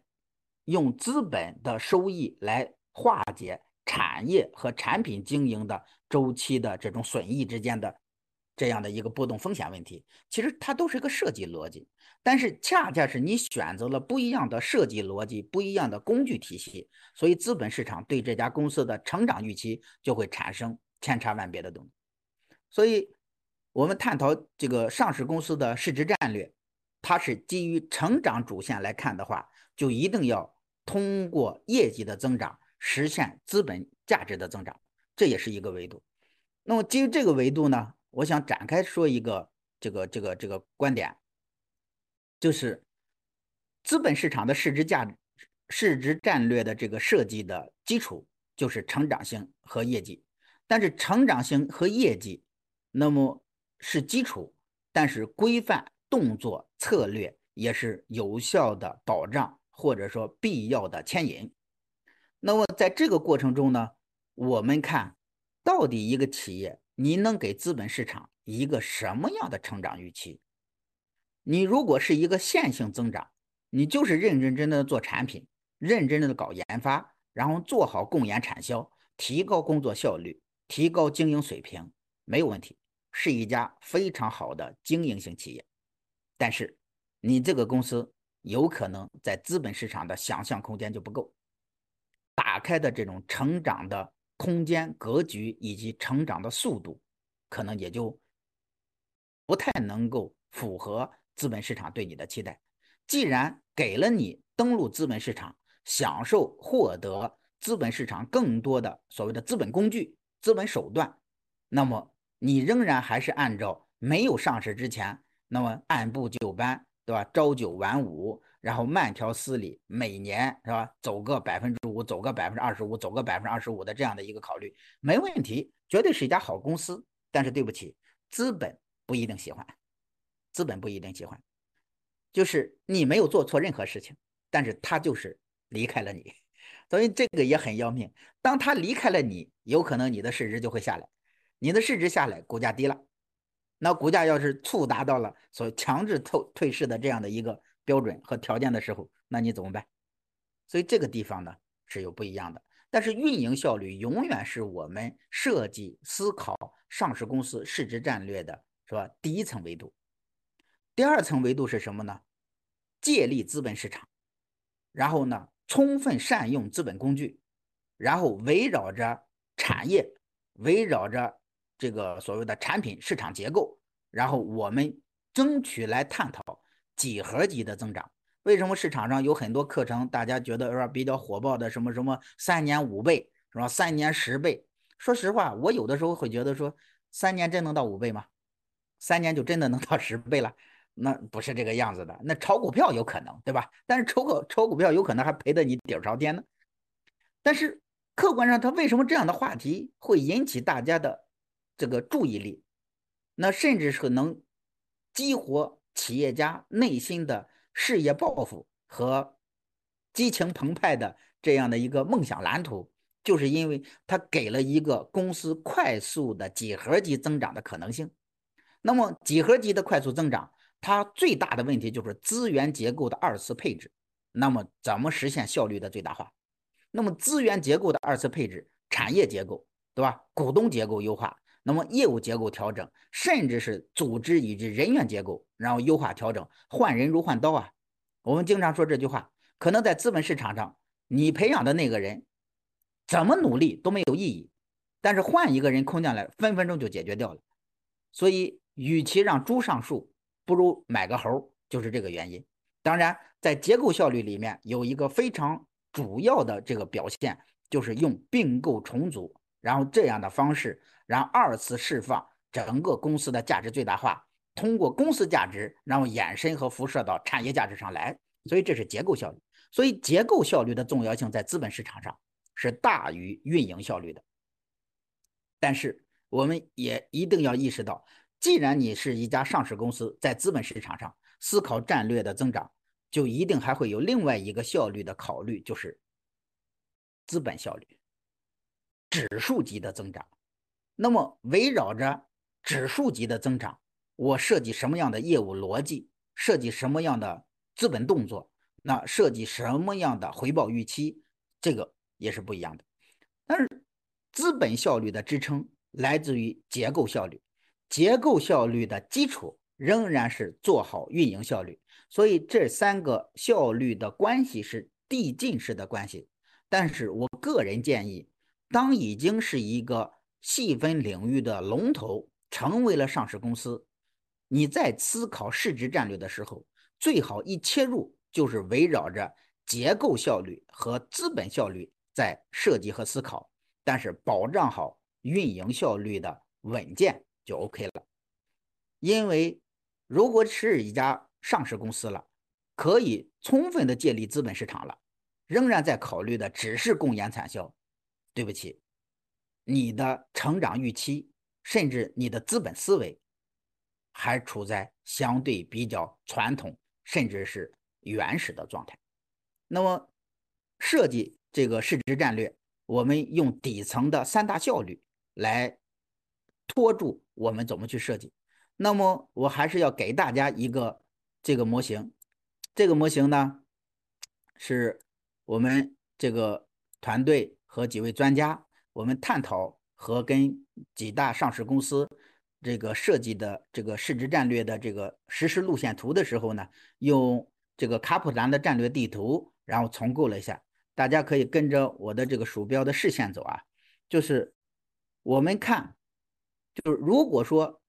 用资本的收益来化解产业和产品经营的周期的这种损益之间的这样的一个波动风险问题？其实它都是一个设计逻辑。但是恰恰是你选择了不一样的设计逻辑、不一样的工具体系，所以资本市场对这家公司的成长预期就会产生千差万别的东西。所以，我们探讨这个上市公司的市值战略，它是基于成长主线来看的话，就一定要通过业绩的增长实现资本价值的增长，这也是一个维度。那么基于这个维度呢，我想展开说一个这个这个这个观点。就是资本市场的市值价、市值战略的这个设计的基础，就是成长性和业绩。但是成长性和业绩，那么是基础，但是规范动作策略也是有效的保障或者说必要的牵引。那么在这个过程中呢，我们看到底一个企业，你能给资本市场一个什么样的成长预期？你如果是一个线性增长，你就是认认真真的做产品，认真真的搞研发，然后做好供研产销，提高工作效率，提高经营水平，没有问题，是一家非常好的经营型企业。但是，你这个公司有可能在资本市场的想象空间就不够，打开的这种成长的空间格局以及成长的速度，可能也就不太能够符合。资本市场对你的期待，既然给了你登陆资本市场，享受获得资本市场更多的所谓的资本工具、资本手段，那么你仍然还是按照没有上市之前那么按部就班，对吧？朝九晚五，然后慢条斯理，每年是吧？走个百分之五，走个百分之二十五，走个百分之二十五的这样的一个考虑，没问题，绝对是一家好公司。但是对不起，资本不一定喜欢。资本不一定喜欢，就是你没有做错任何事情，但是他就是离开了你，所以这个也很要命。当他离开了你，有可能你的市值就会下来，你的市值下来，股价低了，那股价要是触达到了所强制透退市的这样的一个标准和条件的时候，那你怎么办？所以这个地方呢是有不一样的，但是运营效率永远是我们设计思考上市公司市值战略的是吧？第一层维度。第二层维度是什么呢？借力资本市场，然后呢，充分善用资本工具，然后围绕着产业，围绕着这个所谓的产品市场结构，然后我们争取来探讨几何级的增长。为什么市场上有很多课程，大家觉得说比较火爆的什么什么三年五倍是吧？三年十倍？说实话，我有的时候会觉得说，三年真能到五倍吗？三年就真的能到十倍了？那不是这个样子的。那炒股票有可能，对吧？但是炒股炒股票有可能还赔得你底儿朝天呢。但是客观上，它为什么这样的话题会引起大家的这个注意力？那甚至是能激活企业家内心的。事业抱负和激情澎湃的这样的一个梦想蓝图，就是因为它给了一个公司快速的几何级增长的可能性。那么几何级的快速增长，它最大的问题就是资源结构的二次配置。那么怎么实现效率的最大化？那么资源结构的二次配置，产业结构，对吧？股东结构优化。那么业务结构调整，甚至是组织以及人员结构，然后优化调整，换人如换刀啊！我们经常说这句话，可能在资本市场上，你培养的那个人怎么努力都没有意义，但是换一个人空降来，分分钟就解决掉了。所以，与其让猪上树，不如买个猴，就是这个原因。当然，在结构效率里面有一个非常主要的这个表现，就是用并购重组，然后这样的方式。然后二次释放整个公司的价值最大化，通过公司价值，然后延伸和辐射到产业价值上来，所以这是结构效率。所以结构效率的重要性在资本市场上是大于运营效率的。但是我们也一定要意识到，既然你是一家上市公司，在资本市场上思考战略的增长，就一定还会有另外一个效率的考虑，就是资本效率，指数级的增长。那么围绕着指数级的增长，我设计什么样的业务逻辑，设计什么样的资本动作，那设计什么样的回报预期，这个也是不一样的。但是资本效率的支撑来自于结构效率，结构效率的基础仍然是做好运营效率。所以这三个效率的关系是递进式的关系。但是我个人建议，当已经是一个细分领域的龙头成为了上市公司，你在思考市值战略的时候，最好一切入就是围绕着结构效率和资本效率在设计和思考，但是保障好运营效率的稳健就 OK 了。因为如果是一家上市公司了，可以充分的借力资本市场了，仍然在考虑的只是共研产销，对不起。你的成长预期，甚至你的资本思维，还处在相对比较传统，甚至是原始的状态。那么，设计这个市值战略，我们用底层的三大效率来拖住我们怎么去设计。那么，我还是要给大家一个这个模型。这个模型呢，是我们这个团队和几位专家。我们探讨和跟几大上市公司这个设计的这个市值战略的这个实施路线图的时候呢，用这个卡普兰的战略地图，然后重构了一下。大家可以跟着我的这个鼠标的视线走啊，就是我们看，就是如果说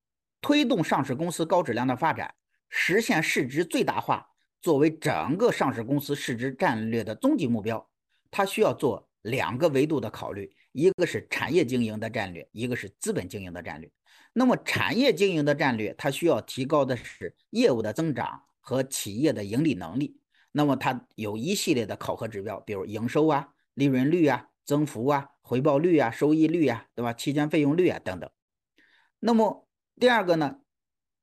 推动上市公司高质量的发展，实现市值最大化作为整个上市公司市值战略的终极目标，它需要做两个维度的考虑。一个是产业经营的战略，一个是资本经营的战略。那么产业经营的战略，它需要提高的是业务的增长和企业的盈利能力。那么它有一系列的考核指标，比如营收啊、利润率啊、增幅啊、回报率啊、收益率啊，对吧？期间费用率啊等等。那么第二个呢，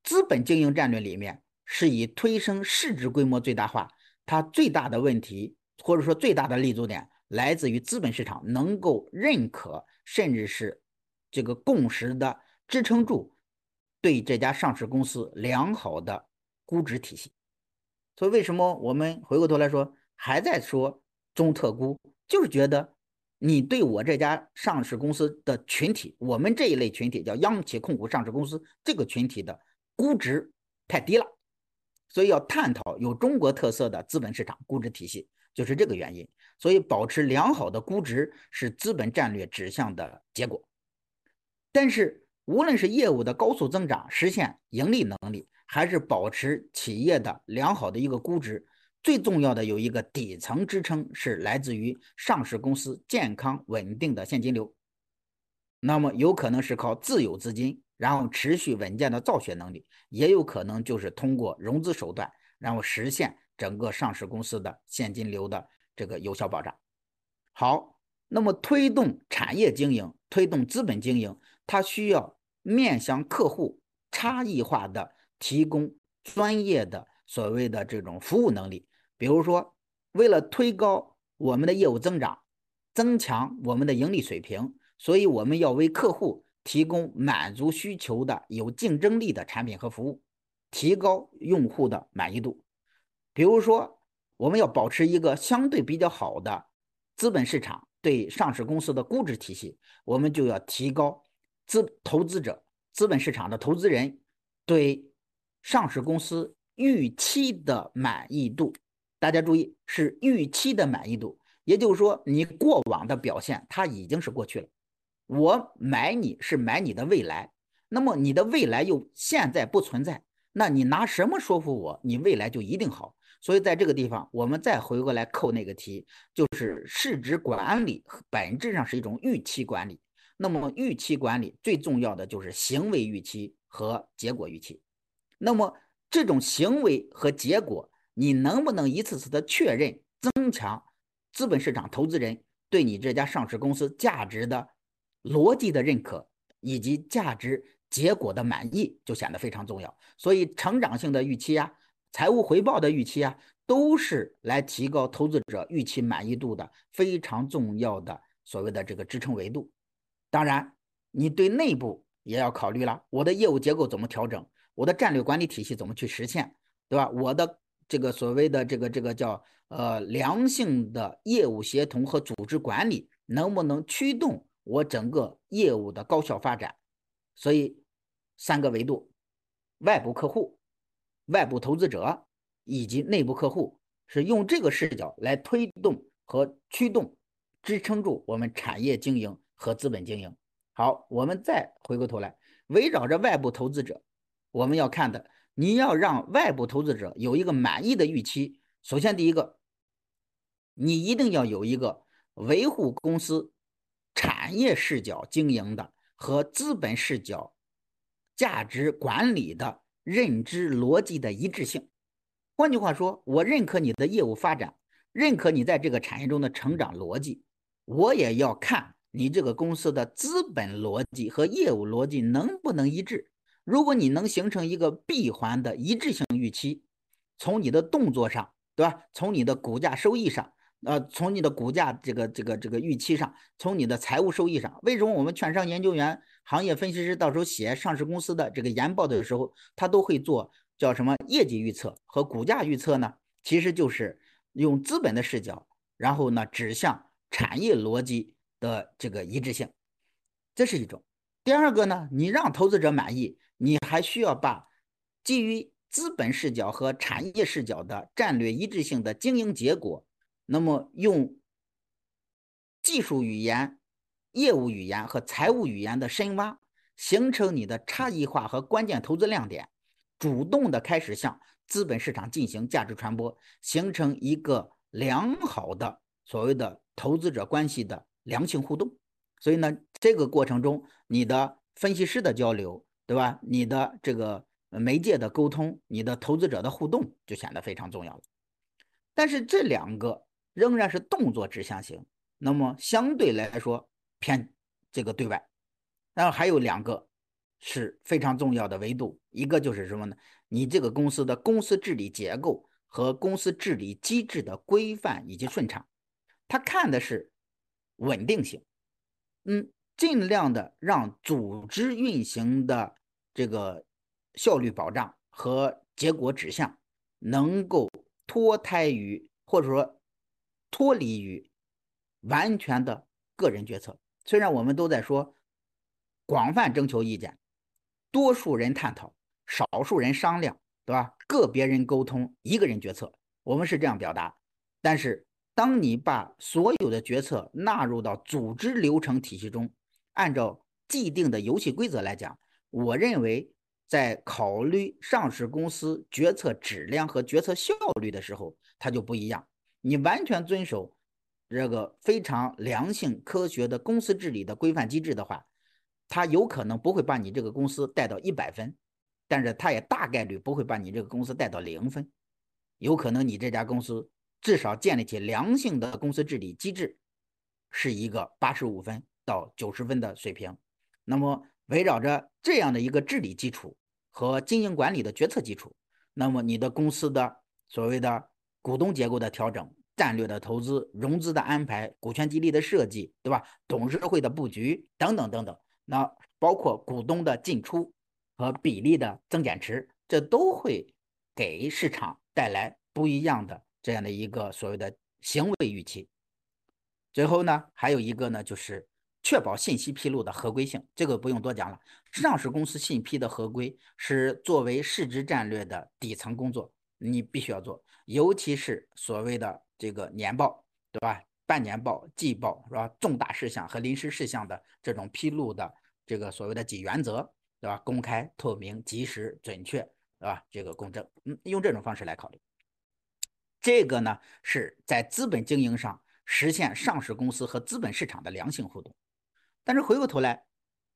资本经营战略里面是以推升市值规模最大化，它最大的问题或者说最大的立足点。来自于资本市场能够认可，甚至是这个共识的支撑住对这家上市公司良好的估值体系。所以，为什么我们回过头来说还在说中特估，就是觉得你对我这家上市公司的群体，我们这一类群体叫央企控股上市公司这个群体的估值太低了，所以要探讨有中国特色的资本市场估值体系。就是这个原因。所以，保持良好的估值是资本战略指向的结果。但是，无论是业务的高速增长，实现盈利能力，还是保持企业的良好的一个估值，最重要的有一个底层支撑是来自于上市公司健康稳定的现金流。那么，有可能是靠自有资金，然后持续稳健的造血能力，也有可能就是通过融资手段，然后实现整个上市公司的现金流的。这个有效保障。好，那么推动产业经营、推动资本经营，它需要面向客户、差异化的提供专业的所谓的这种服务能力。比如说，为了推高我们的业务增长，增强我们的盈利水平，所以我们要为客户提供满足需求的有竞争力的产品和服务，提高用户的满意度。比如说。我们要保持一个相对比较好的资本市场对上市公司的估值体系，我们就要提高资投资者、资本市场的投资人对上市公司预期的满意度。大家注意，是预期的满意度，也就是说，你过往的表现它已经是过去了。我买你是买你的未来，那么你的未来又现在不存在，那你拿什么说服我你未来就一定好？所以在这个地方，我们再回过来扣那个题，就是市值管理本质上是一种预期管理。那么预期管理最重要的就是行为预期和结果预期。那么这种行为和结果，你能不能一次次的确认，增强资本市场投资人对你这家上市公司价值的逻辑的认可，以及价值结果的满意，就显得非常重要。所以成长性的预期呀。财务回报的预期啊，都是来提高投资者预期满意度的非常重要的所谓的这个支撑维度。当然，你对内部也要考虑了，我的业务结构怎么调整，我的战略管理体系怎么去实现，对吧？我的这个所谓的这个这个叫呃良性的业务协同和组织管理，能不能驱动我整个业务的高效发展？所以三个维度：外部客户。外部投资者以及内部客户是用这个视角来推动和驱动、支撑住我们产业经营和资本经营。好，我们再回过头来，围绕着外部投资者，我们要看的，你要让外部投资者有一个满意的预期。首先，第一个，你一定要有一个维护公司产业视角经营的和资本视角价值管理的。认知逻辑的一致性，换句话说，我认可你的业务发展，认可你在这个产业中的成长逻辑，我也要看你这个公司的资本逻辑和业务逻辑能不能一致。如果你能形成一个闭环的一致性预期，从你的动作上，对吧？从你的股价收益上，呃，从你的股价这个这个这个预期上，从你的财务收益上，为什么我们券商研究员？行业分析师到时候写上市公司的这个研报的时候，他都会做叫什么业绩预测和股价预测呢？其实就是用资本的视角，然后呢指向产业逻辑的这个一致性，这是一种。第二个呢，你让投资者满意，你还需要把基于资本视角和产业视角的战略一致性的经营结果，那么用技术语言。业务语言和财务语言的深挖，形成你的差异化和关键投资亮点，主动的开始向资本市场进行价值传播，形成一个良好的所谓的投资者关系的良性互动。所以呢，这个过程中，你的分析师的交流，对吧？你的这个媒介的沟通，你的投资者的互动就显得非常重要了。但是这两个仍然是动作指向型，那么相对来说。偏这个对外，然后还有两个是非常重要的维度，一个就是什么呢？你这个公司的公司治理结构和公司治理机制的规范以及顺畅，他看的是稳定性，嗯，尽量的让组织运行的这个效率保障和结果指向能够脱胎于或者说脱离于完全的个人决策。虽然我们都在说广泛征求意见，多数人探讨，少数人商量，对吧？个别人沟通，一个人决策，我们是这样表达。但是当你把所有的决策纳入到组织流程体系中，按照既定的游戏规则来讲，我认为在考虑上市公司决策质量和决策效率的时候，它就不一样。你完全遵守这个非常良性、科学的公司治理的规范机制的话，它有可能不会把你这个公司带到一百分，但是它也大概率不会把你这个公司带到零分。有可能你这家公司至少建立起良性的公司治理机制，是一个八十五分到九十分的水平。那么围绕着这样的一个治理基础和经营管理的决策基础，那么你的公司的所谓的股东结构的调整、战略的投资、融资的安排、股权激励的设计，对吧？董事会的布局等等等等，那包括股东的进出和比例的增减持，这都会给市场带来不一样的这样的一个所谓的行为预期。最后呢，还有一个呢，就是。确保信息披露的合规性，这个不用多讲了。上市公司信披的合规是作为市值战略的底层工作，你必须要做。尤其是所谓的这个年报，对吧？半年报、季报是吧？重大事项和临时事项的这种披露的这个所谓的几原则，对吧？公开、透明、及时、准确，对吧？这个公正，嗯，用这种方式来考虑。这个呢，是在资本经营上实现上市公司和资本市场的良性互动。但是回过头来，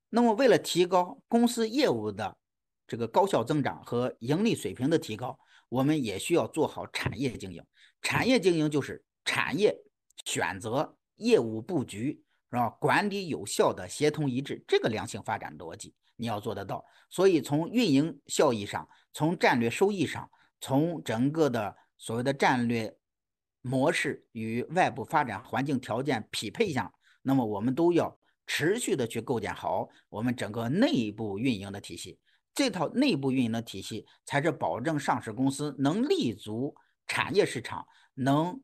那么为了提高公司业务的这个高效增长和盈利水平的提高，我们也需要做好产业经营。产业经营就是产业选择、业务布局是吧？管理有效的协同一致，这个良性发展逻辑你要做得到。所以从运营效益上，从战略收益上，从整个的所谓的战略模式与外部发展环境条件匹配上，那么我们都要。持续的去构建好我们整个内部运营的体系，这套内部运营的体系才是保证上市公司能立足产业市场，能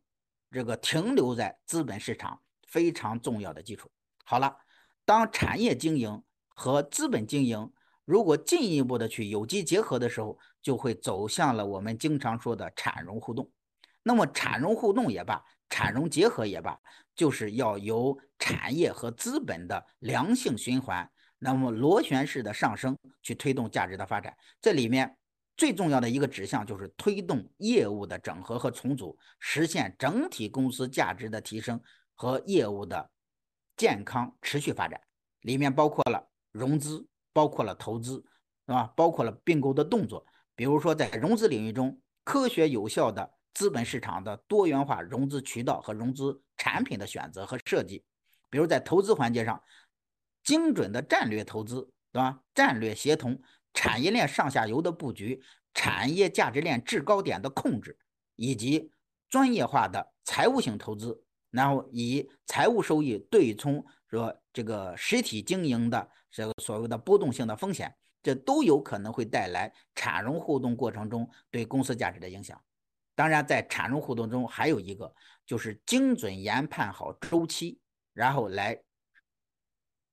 这个停留在资本市场非常重要的基础。好了，当产业经营和资本经营如果进一步的去有机结合的时候，就会走向了我们经常说的产融互动。那么产融互动也罢。产融结合也罢，就是要由产业和资本的良性循环，那么螺旋式的上升去推动价值的发展。这里面最重要的一个指向就是推动业务的整合和重组，实现整体公司价值的提升和业务的健康持续发展。里面包括了融资，包括了投资，是吧？包括了并购的动作。比如说在融资领域中，科学有效的。资本市场的多元化融资渠道和融资产品的选择和设计，比如在投资环节上，精准的战略投资，对吧？战略协同、产业链上下游的布局、产业价值链制高点的控制，以及专业化的财务性投资，然后以财务收益对冲说这个实体经营的这个所谓的波动性的风险，这都有可能会带来产融互动过程中对公司价值的影响。当然，在产融互动中，还有一个就是精准研判好周期，然后来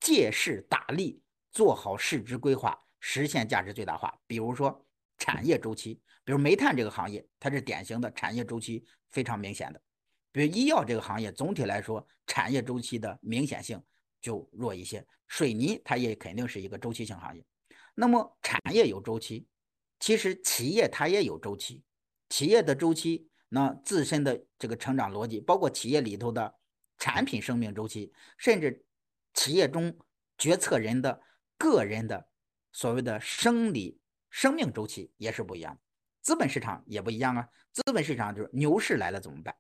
借势打力，做好市值规划，实现价值最大化。比如说产业周期，比如煤炭这个行业，它是典型的产业周期非常明显的；比如医药这个行业，总体来说产业周期的明显性就弱一些。水泥它也肯定是一个周期性行业。那么产业有周期，其实企业它也有周期。企业的周期，那自身的这个成长逻辑，包括企业里头的产品生命周期，甚至企业中决策人的个人的所谓的生理生命周期也是不一样的。资本市场也不一样啊，资本市场就是牛市来了怎么办？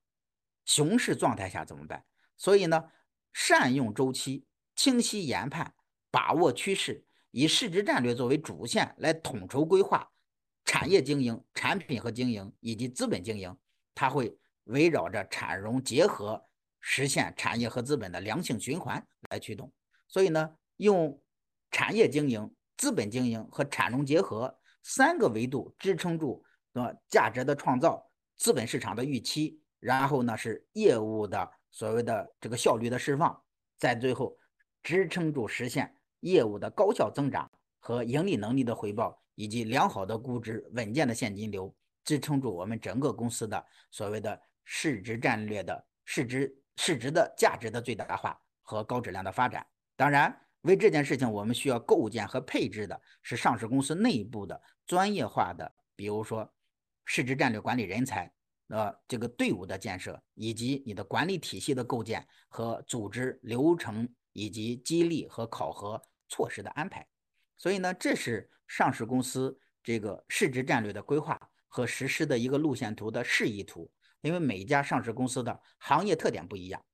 熊市状态下怎么办？所以呢，善用周期，清晰研判，把握趋势，以市值战略作为主线来统筹规划。产业经营、产品和经营以及资本经营，它会围绕着产融结合，实现产业和资本的良性循环来驱动。所以呢，用产业经营、资本经营和产融结合三个维度支撑住呃价值的创造、资本市场的预期，然后呢是业务的所谓的这个效率的释放，在最后支撑住实现业务的高效增长和盈利能力的回报。以及良好的估值、稳健的现金流，支撑住我们整个公司的所谓的市值战略的市值市值的价值的最大化和高质量的发展。当然，为这件事情，我们需要构建和配置的是上市公司内部的专业化的，比如说市值战略管理人才，呃，这个队伍的建设，以及你的管理体系的构建和组织流程，以及激励和考核措施的安排。所以呢，这是上市公司这个市值战略的规划和实施的一个路线图的示意图。因为每一家上市公司的行业特点不一样，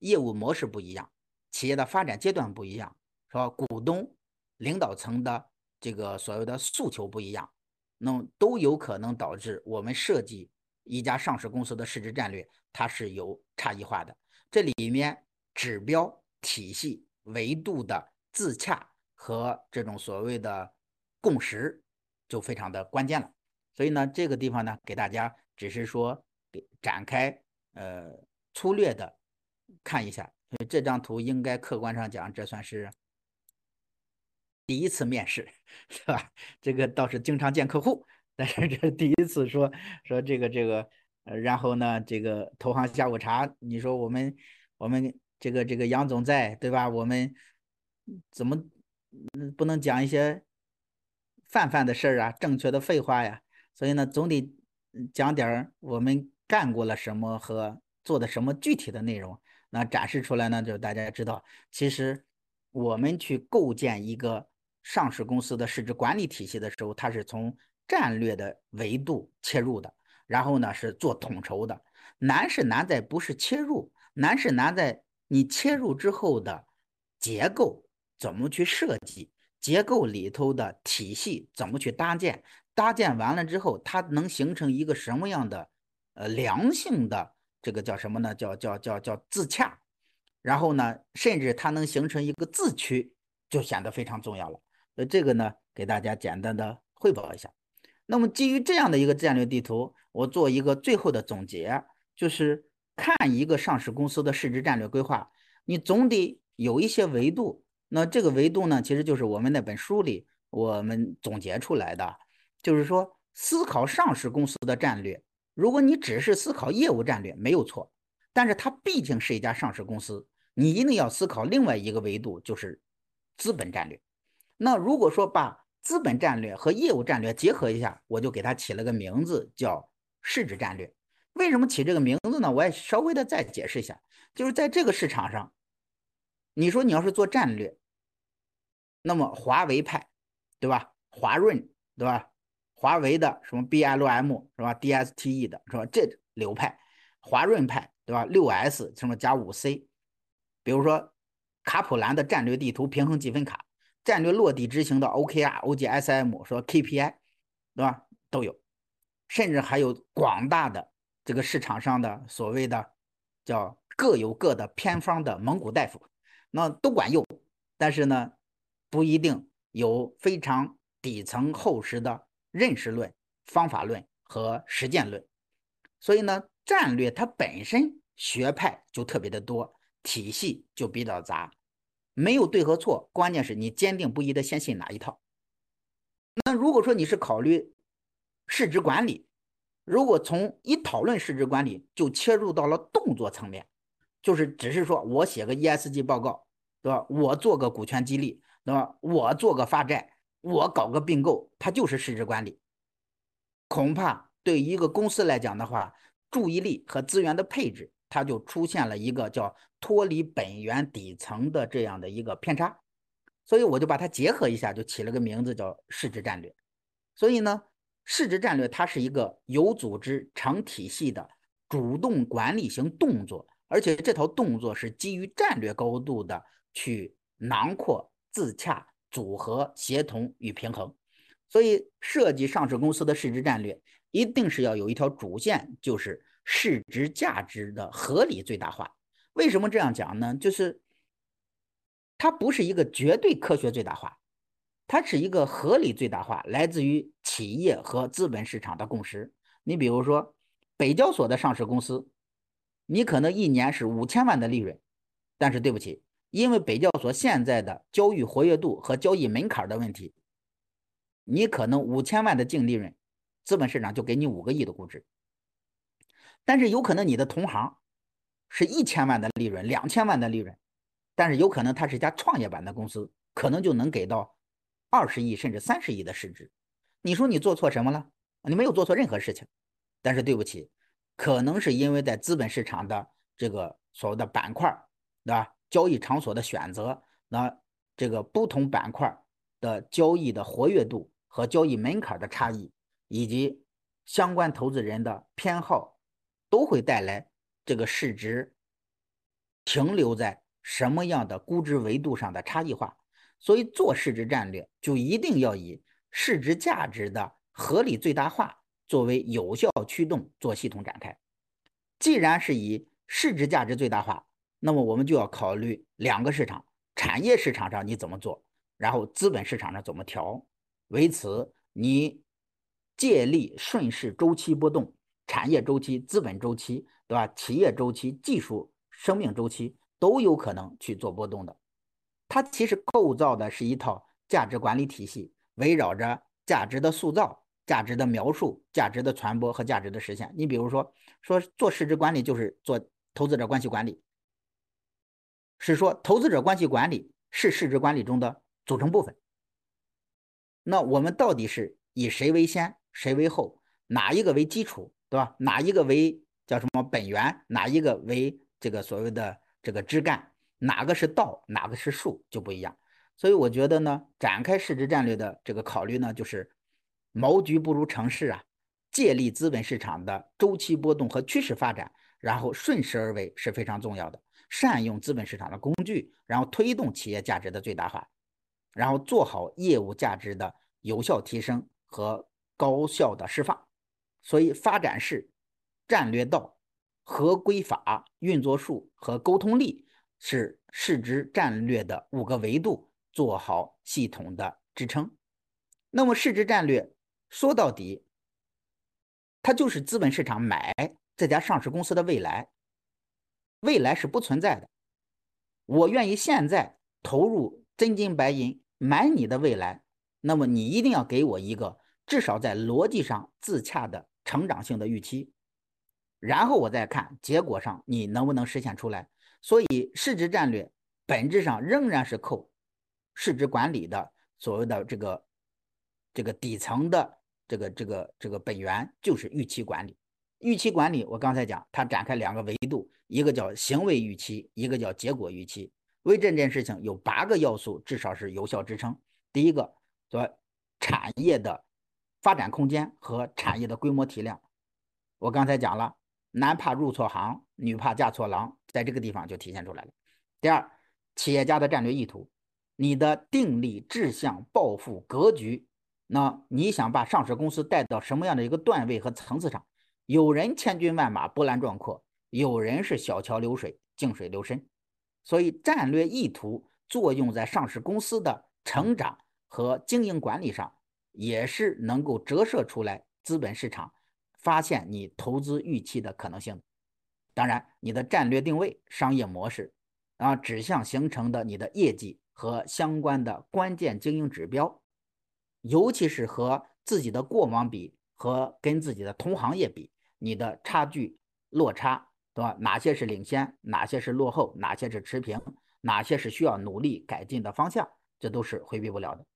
业务模式不一样，企业的发展阶段不一样，是吧？股东、领导层的这个所谓的诉求不一样，那么都有可能导致我们设计一家上市公司的市值战略，它是有差异化的。这里面指标体系、维度的自洽和这种所谓的共识就非常的关键了。所以呢，这个地方呢，给大家只是说。给展开，呃，粗略的看一下，这张图应该客观上讲，这算是第一次面试，是吧？这个倒是经常见客户，但是这第一次说说这个这个，然后呢，这个投行下午茶，你说我们我们这个这个杨总在，对吧？我们怎么不能讲一些泛泛的事儿啊，正确的废话呀？所以呢，总得讲点我们。干过了什么和做的什么具体的内容，那展示出来呢？就大家知道，其实我们去构建一个上市公司的市值管理体系的时候，它是从战略的维度切入的，然后呢是做统筹的。难是难在不是切入，难是难在你切入之后的结构怎么去设计，结构里头的体系怎么去搭建，搭建完了之后，它能形成一个什么样的？呃，良性的这个叫什么呢？叫叫叫叫自洽，然后呢，甚至它能形成一个自驱，就显得非常重要了。所以这个呢，给大家简单的汇报一下。那么基于这样的一个战略地图，我做一个最后的总结，就是看一个上市公司的市值战略规划，你总得有一些维度。那这个维度呢，其实就是我们那本书里我们总结出来的，就是说思考上市公司的战略。如果你只是思考业务战略没有错，但是它毕竟是一家上市公司，你一定要思考另外一个维度，就是资本战略。那如果说把资本战略和业务战略结合一下，我就给它起了个名字叫市值战略。为什么起这个名字呢？我也稍微的再解释一下，就是在这个市场上，你说你要是做战略，那么华为派，对吧？华润，对吧？华为的什么 BLM 是吧？DSTE 的是吧？这流派，华润派对吧？六 S 什么加五 C，比如说卡普兰的战略地图平衡积分卡，战略落地执行的 OKR、OGSM 说 KPI 对吧？都有，甚至还有广大的这个市场上的所谓的叫各有各的偏方的蒙古大夫，那都管用，但是呢，不一定有非常底层厚实的。认识论、方法论和实践论，所以呢，战略它本身学派就特别的多，体系就比较杂，没有对和错，关键是你坚定不移的先信哪一套。那如果说你是考虑市值管理，如果从一讨论市值管理就切入到了动作层面，就是只是说我写个 ESG 报告，对吧？我做个股权激励，对吧？我做个发债。我搞个并购，它就是市值管理。恐怕对一个公司来讲的话，注意力和资源的配置，它就出现了一个叫脱离本源底层的这样的一个偏差。所以我就把它结合一下，就起了个名字叫市值战略。所以呢，市值战略它是一个有组织、成体系的主动管理型动作，而且这套动作是基于战略高度的去囊括、自洽。组合、协同与平衡，所以设计上市公司的市值战略，一定是要有一条主线，就是市值价值的合理最大化。为什么这样讲呢？就是它不是一个绝对科学最大化，它是一个合理最大化，来自于企业和资本市场的共识。你比如说，北交所的上市公司，你可能一年是五千万的利润，但是对不起。因为北交所现在的交易活跃度和交易门槛的问题，你可能五千万的净利润，资本市场就给你五个亿的估值。但是有可能你的同行，是一千万的利润、两千万的利润，但是有可能它是一家创业板的公司，可能就能给到二十亿甚至三十亿的市值。你说你做错什么了？你没有做错任何事情，但是对不起，可能是因为在资本市场的这个所谓的板块，对吧？交易场所的选择，那这个不同板块的交易的活跃度和交易门槛的差异，以及相关投资人的偏好，都会带来这个市值停留在什么样的估值维度上的差异化。所以做市值战略就一定要以市值价值的合理最大化作为有效驱动做系统展开。既然是以市值价值最大化，那么我们就要考虑两个市场：产业市场上你怎么做，然后资本市场上怎么调。为此，你借力顺势周期波动，产业周期、资本周期，对吧？企业周期、技术生命周期都有可能去做波动的。它其实构造的是一套价值管理体系，围绕着价值的塑造、价值的描述、价值的传播和价值的实现。你比如说，说做市值管理就是做投资者关系管理。是说，投资者关系管理是市值管理中的组成部分。那我们到底是以谁为先，谁为后？哪一个为基础，对吧？哪一个为叫什么本源？哪一个为这个所谓的这个枝干？哪个是道，哪个是树，就不一样。所以我觉得呢，展开市值战略的这个考虑呢，就是谋局不如成事啊，借力资本市场的周期波动和趋势发展，然后顺势而为是非常重要的。善用资本市场的工具，然后推动企业价值的最大化，然后做好业务价值的有效提升和高效的释放。所以，发展是、战略道、合规法、运作术和沟通力是市值战略的五个维度，做好系统的支撑。那么，市值战略说到底，它就是资本市场买这家上市公司的未来。未来是不存在的，我愿意现在投入真金白银买你的未来，那么你一定要给我一个至少在逻辑上自洽的成长性的预期，然后我再看结果上你能不能实现出来。所以市值战略本质上仍然是扣市值管理的所谓的这个这个底层的这个这个这个本源就是预期管理。预期管理我刚才讲，它展开两个维度。一个叫行为预期，一个叫结果预期。为这件事情有八个要素，至少是有效支撑。第一个，说产业的发展空间和产业的规模体量。我刚才讲了，男怕入错行，女怕嫁错郎，在这个地方就体现出来了。第二，企业家的战略意图，你的定力、志向、抱负、格局，那你想把上市公司带到什么样的一个段位和层次上？有人千军万马，波澜壮阔。有人是小桥流水，静水流深，所以战略意图作用在上市公司的成长和经营管理上，也是能够折射出来资本市场发现你投资预期的可能性。当然，你的战略定位、商业模式啊，指向形成的你的业绩和相关的关键经营指标，尤其是和自己的过往比和跟自己的同行业比，你的差距落差。对吧？哪些是领先，哪些是落后，哪些是持平，哪些是需要努力改进的方向，这都是回避不了的。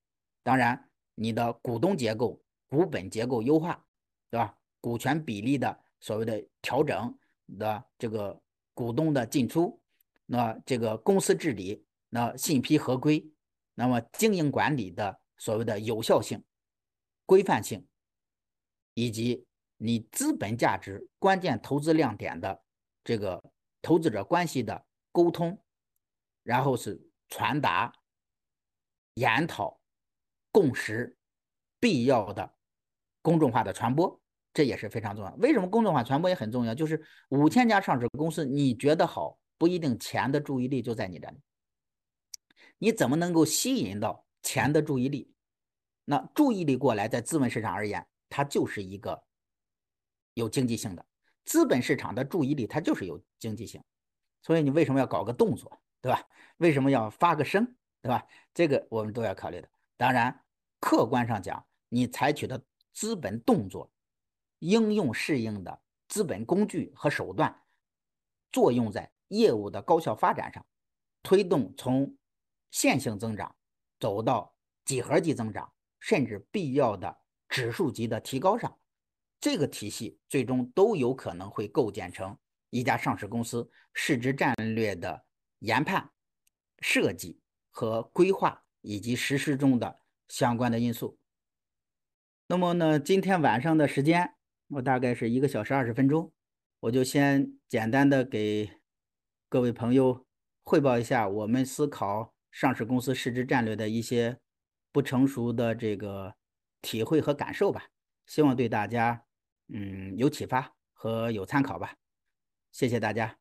当然，你的股东结构、股本结构优化，对吧？股权比例的所谓的调整的这个股东的进出，那这个公司治理，那信批合规，那么经营管理的所谓的有效性、规范性，以及你资本价值关键投资亮点的。这个投资者关系的沟通，然后是传达、研讨、共识，必要的公众化的传播，这也是非常重要。为什么公众化传播也很重要？就是五千家上市公司，你觉得好，不一定钱的注意力就在你这里。你怎么能够吸引到钱的注意力？那注意力过来，在资本市场而言，它就是一个有经济性的。资本市场的注意力，它就是有经济性，所以你为什么要搞个动作，对吧？为什么要发个声，对吧？这个我们都要考虑的。当然，客观上讲，你采取的资本动作、应用适应的资本工具和手段，作用在业务的高效发展上，推动从线性增长走到几何级增长，甚至必要的指数级的提高上，这个体系最终都有可能会构建成一家上市公司市值战略的研判、设计和规划以及实施中的相关的因素。那么呢，今天晚上的时间，我大概是一个小时二十分钟，我就先简单的给各位朋友汇报一下我们思考上市公司市值战略的一些不成熟的这个体会和感受吧，希望对大家嗯有启发和有参考吧，谢谢大家。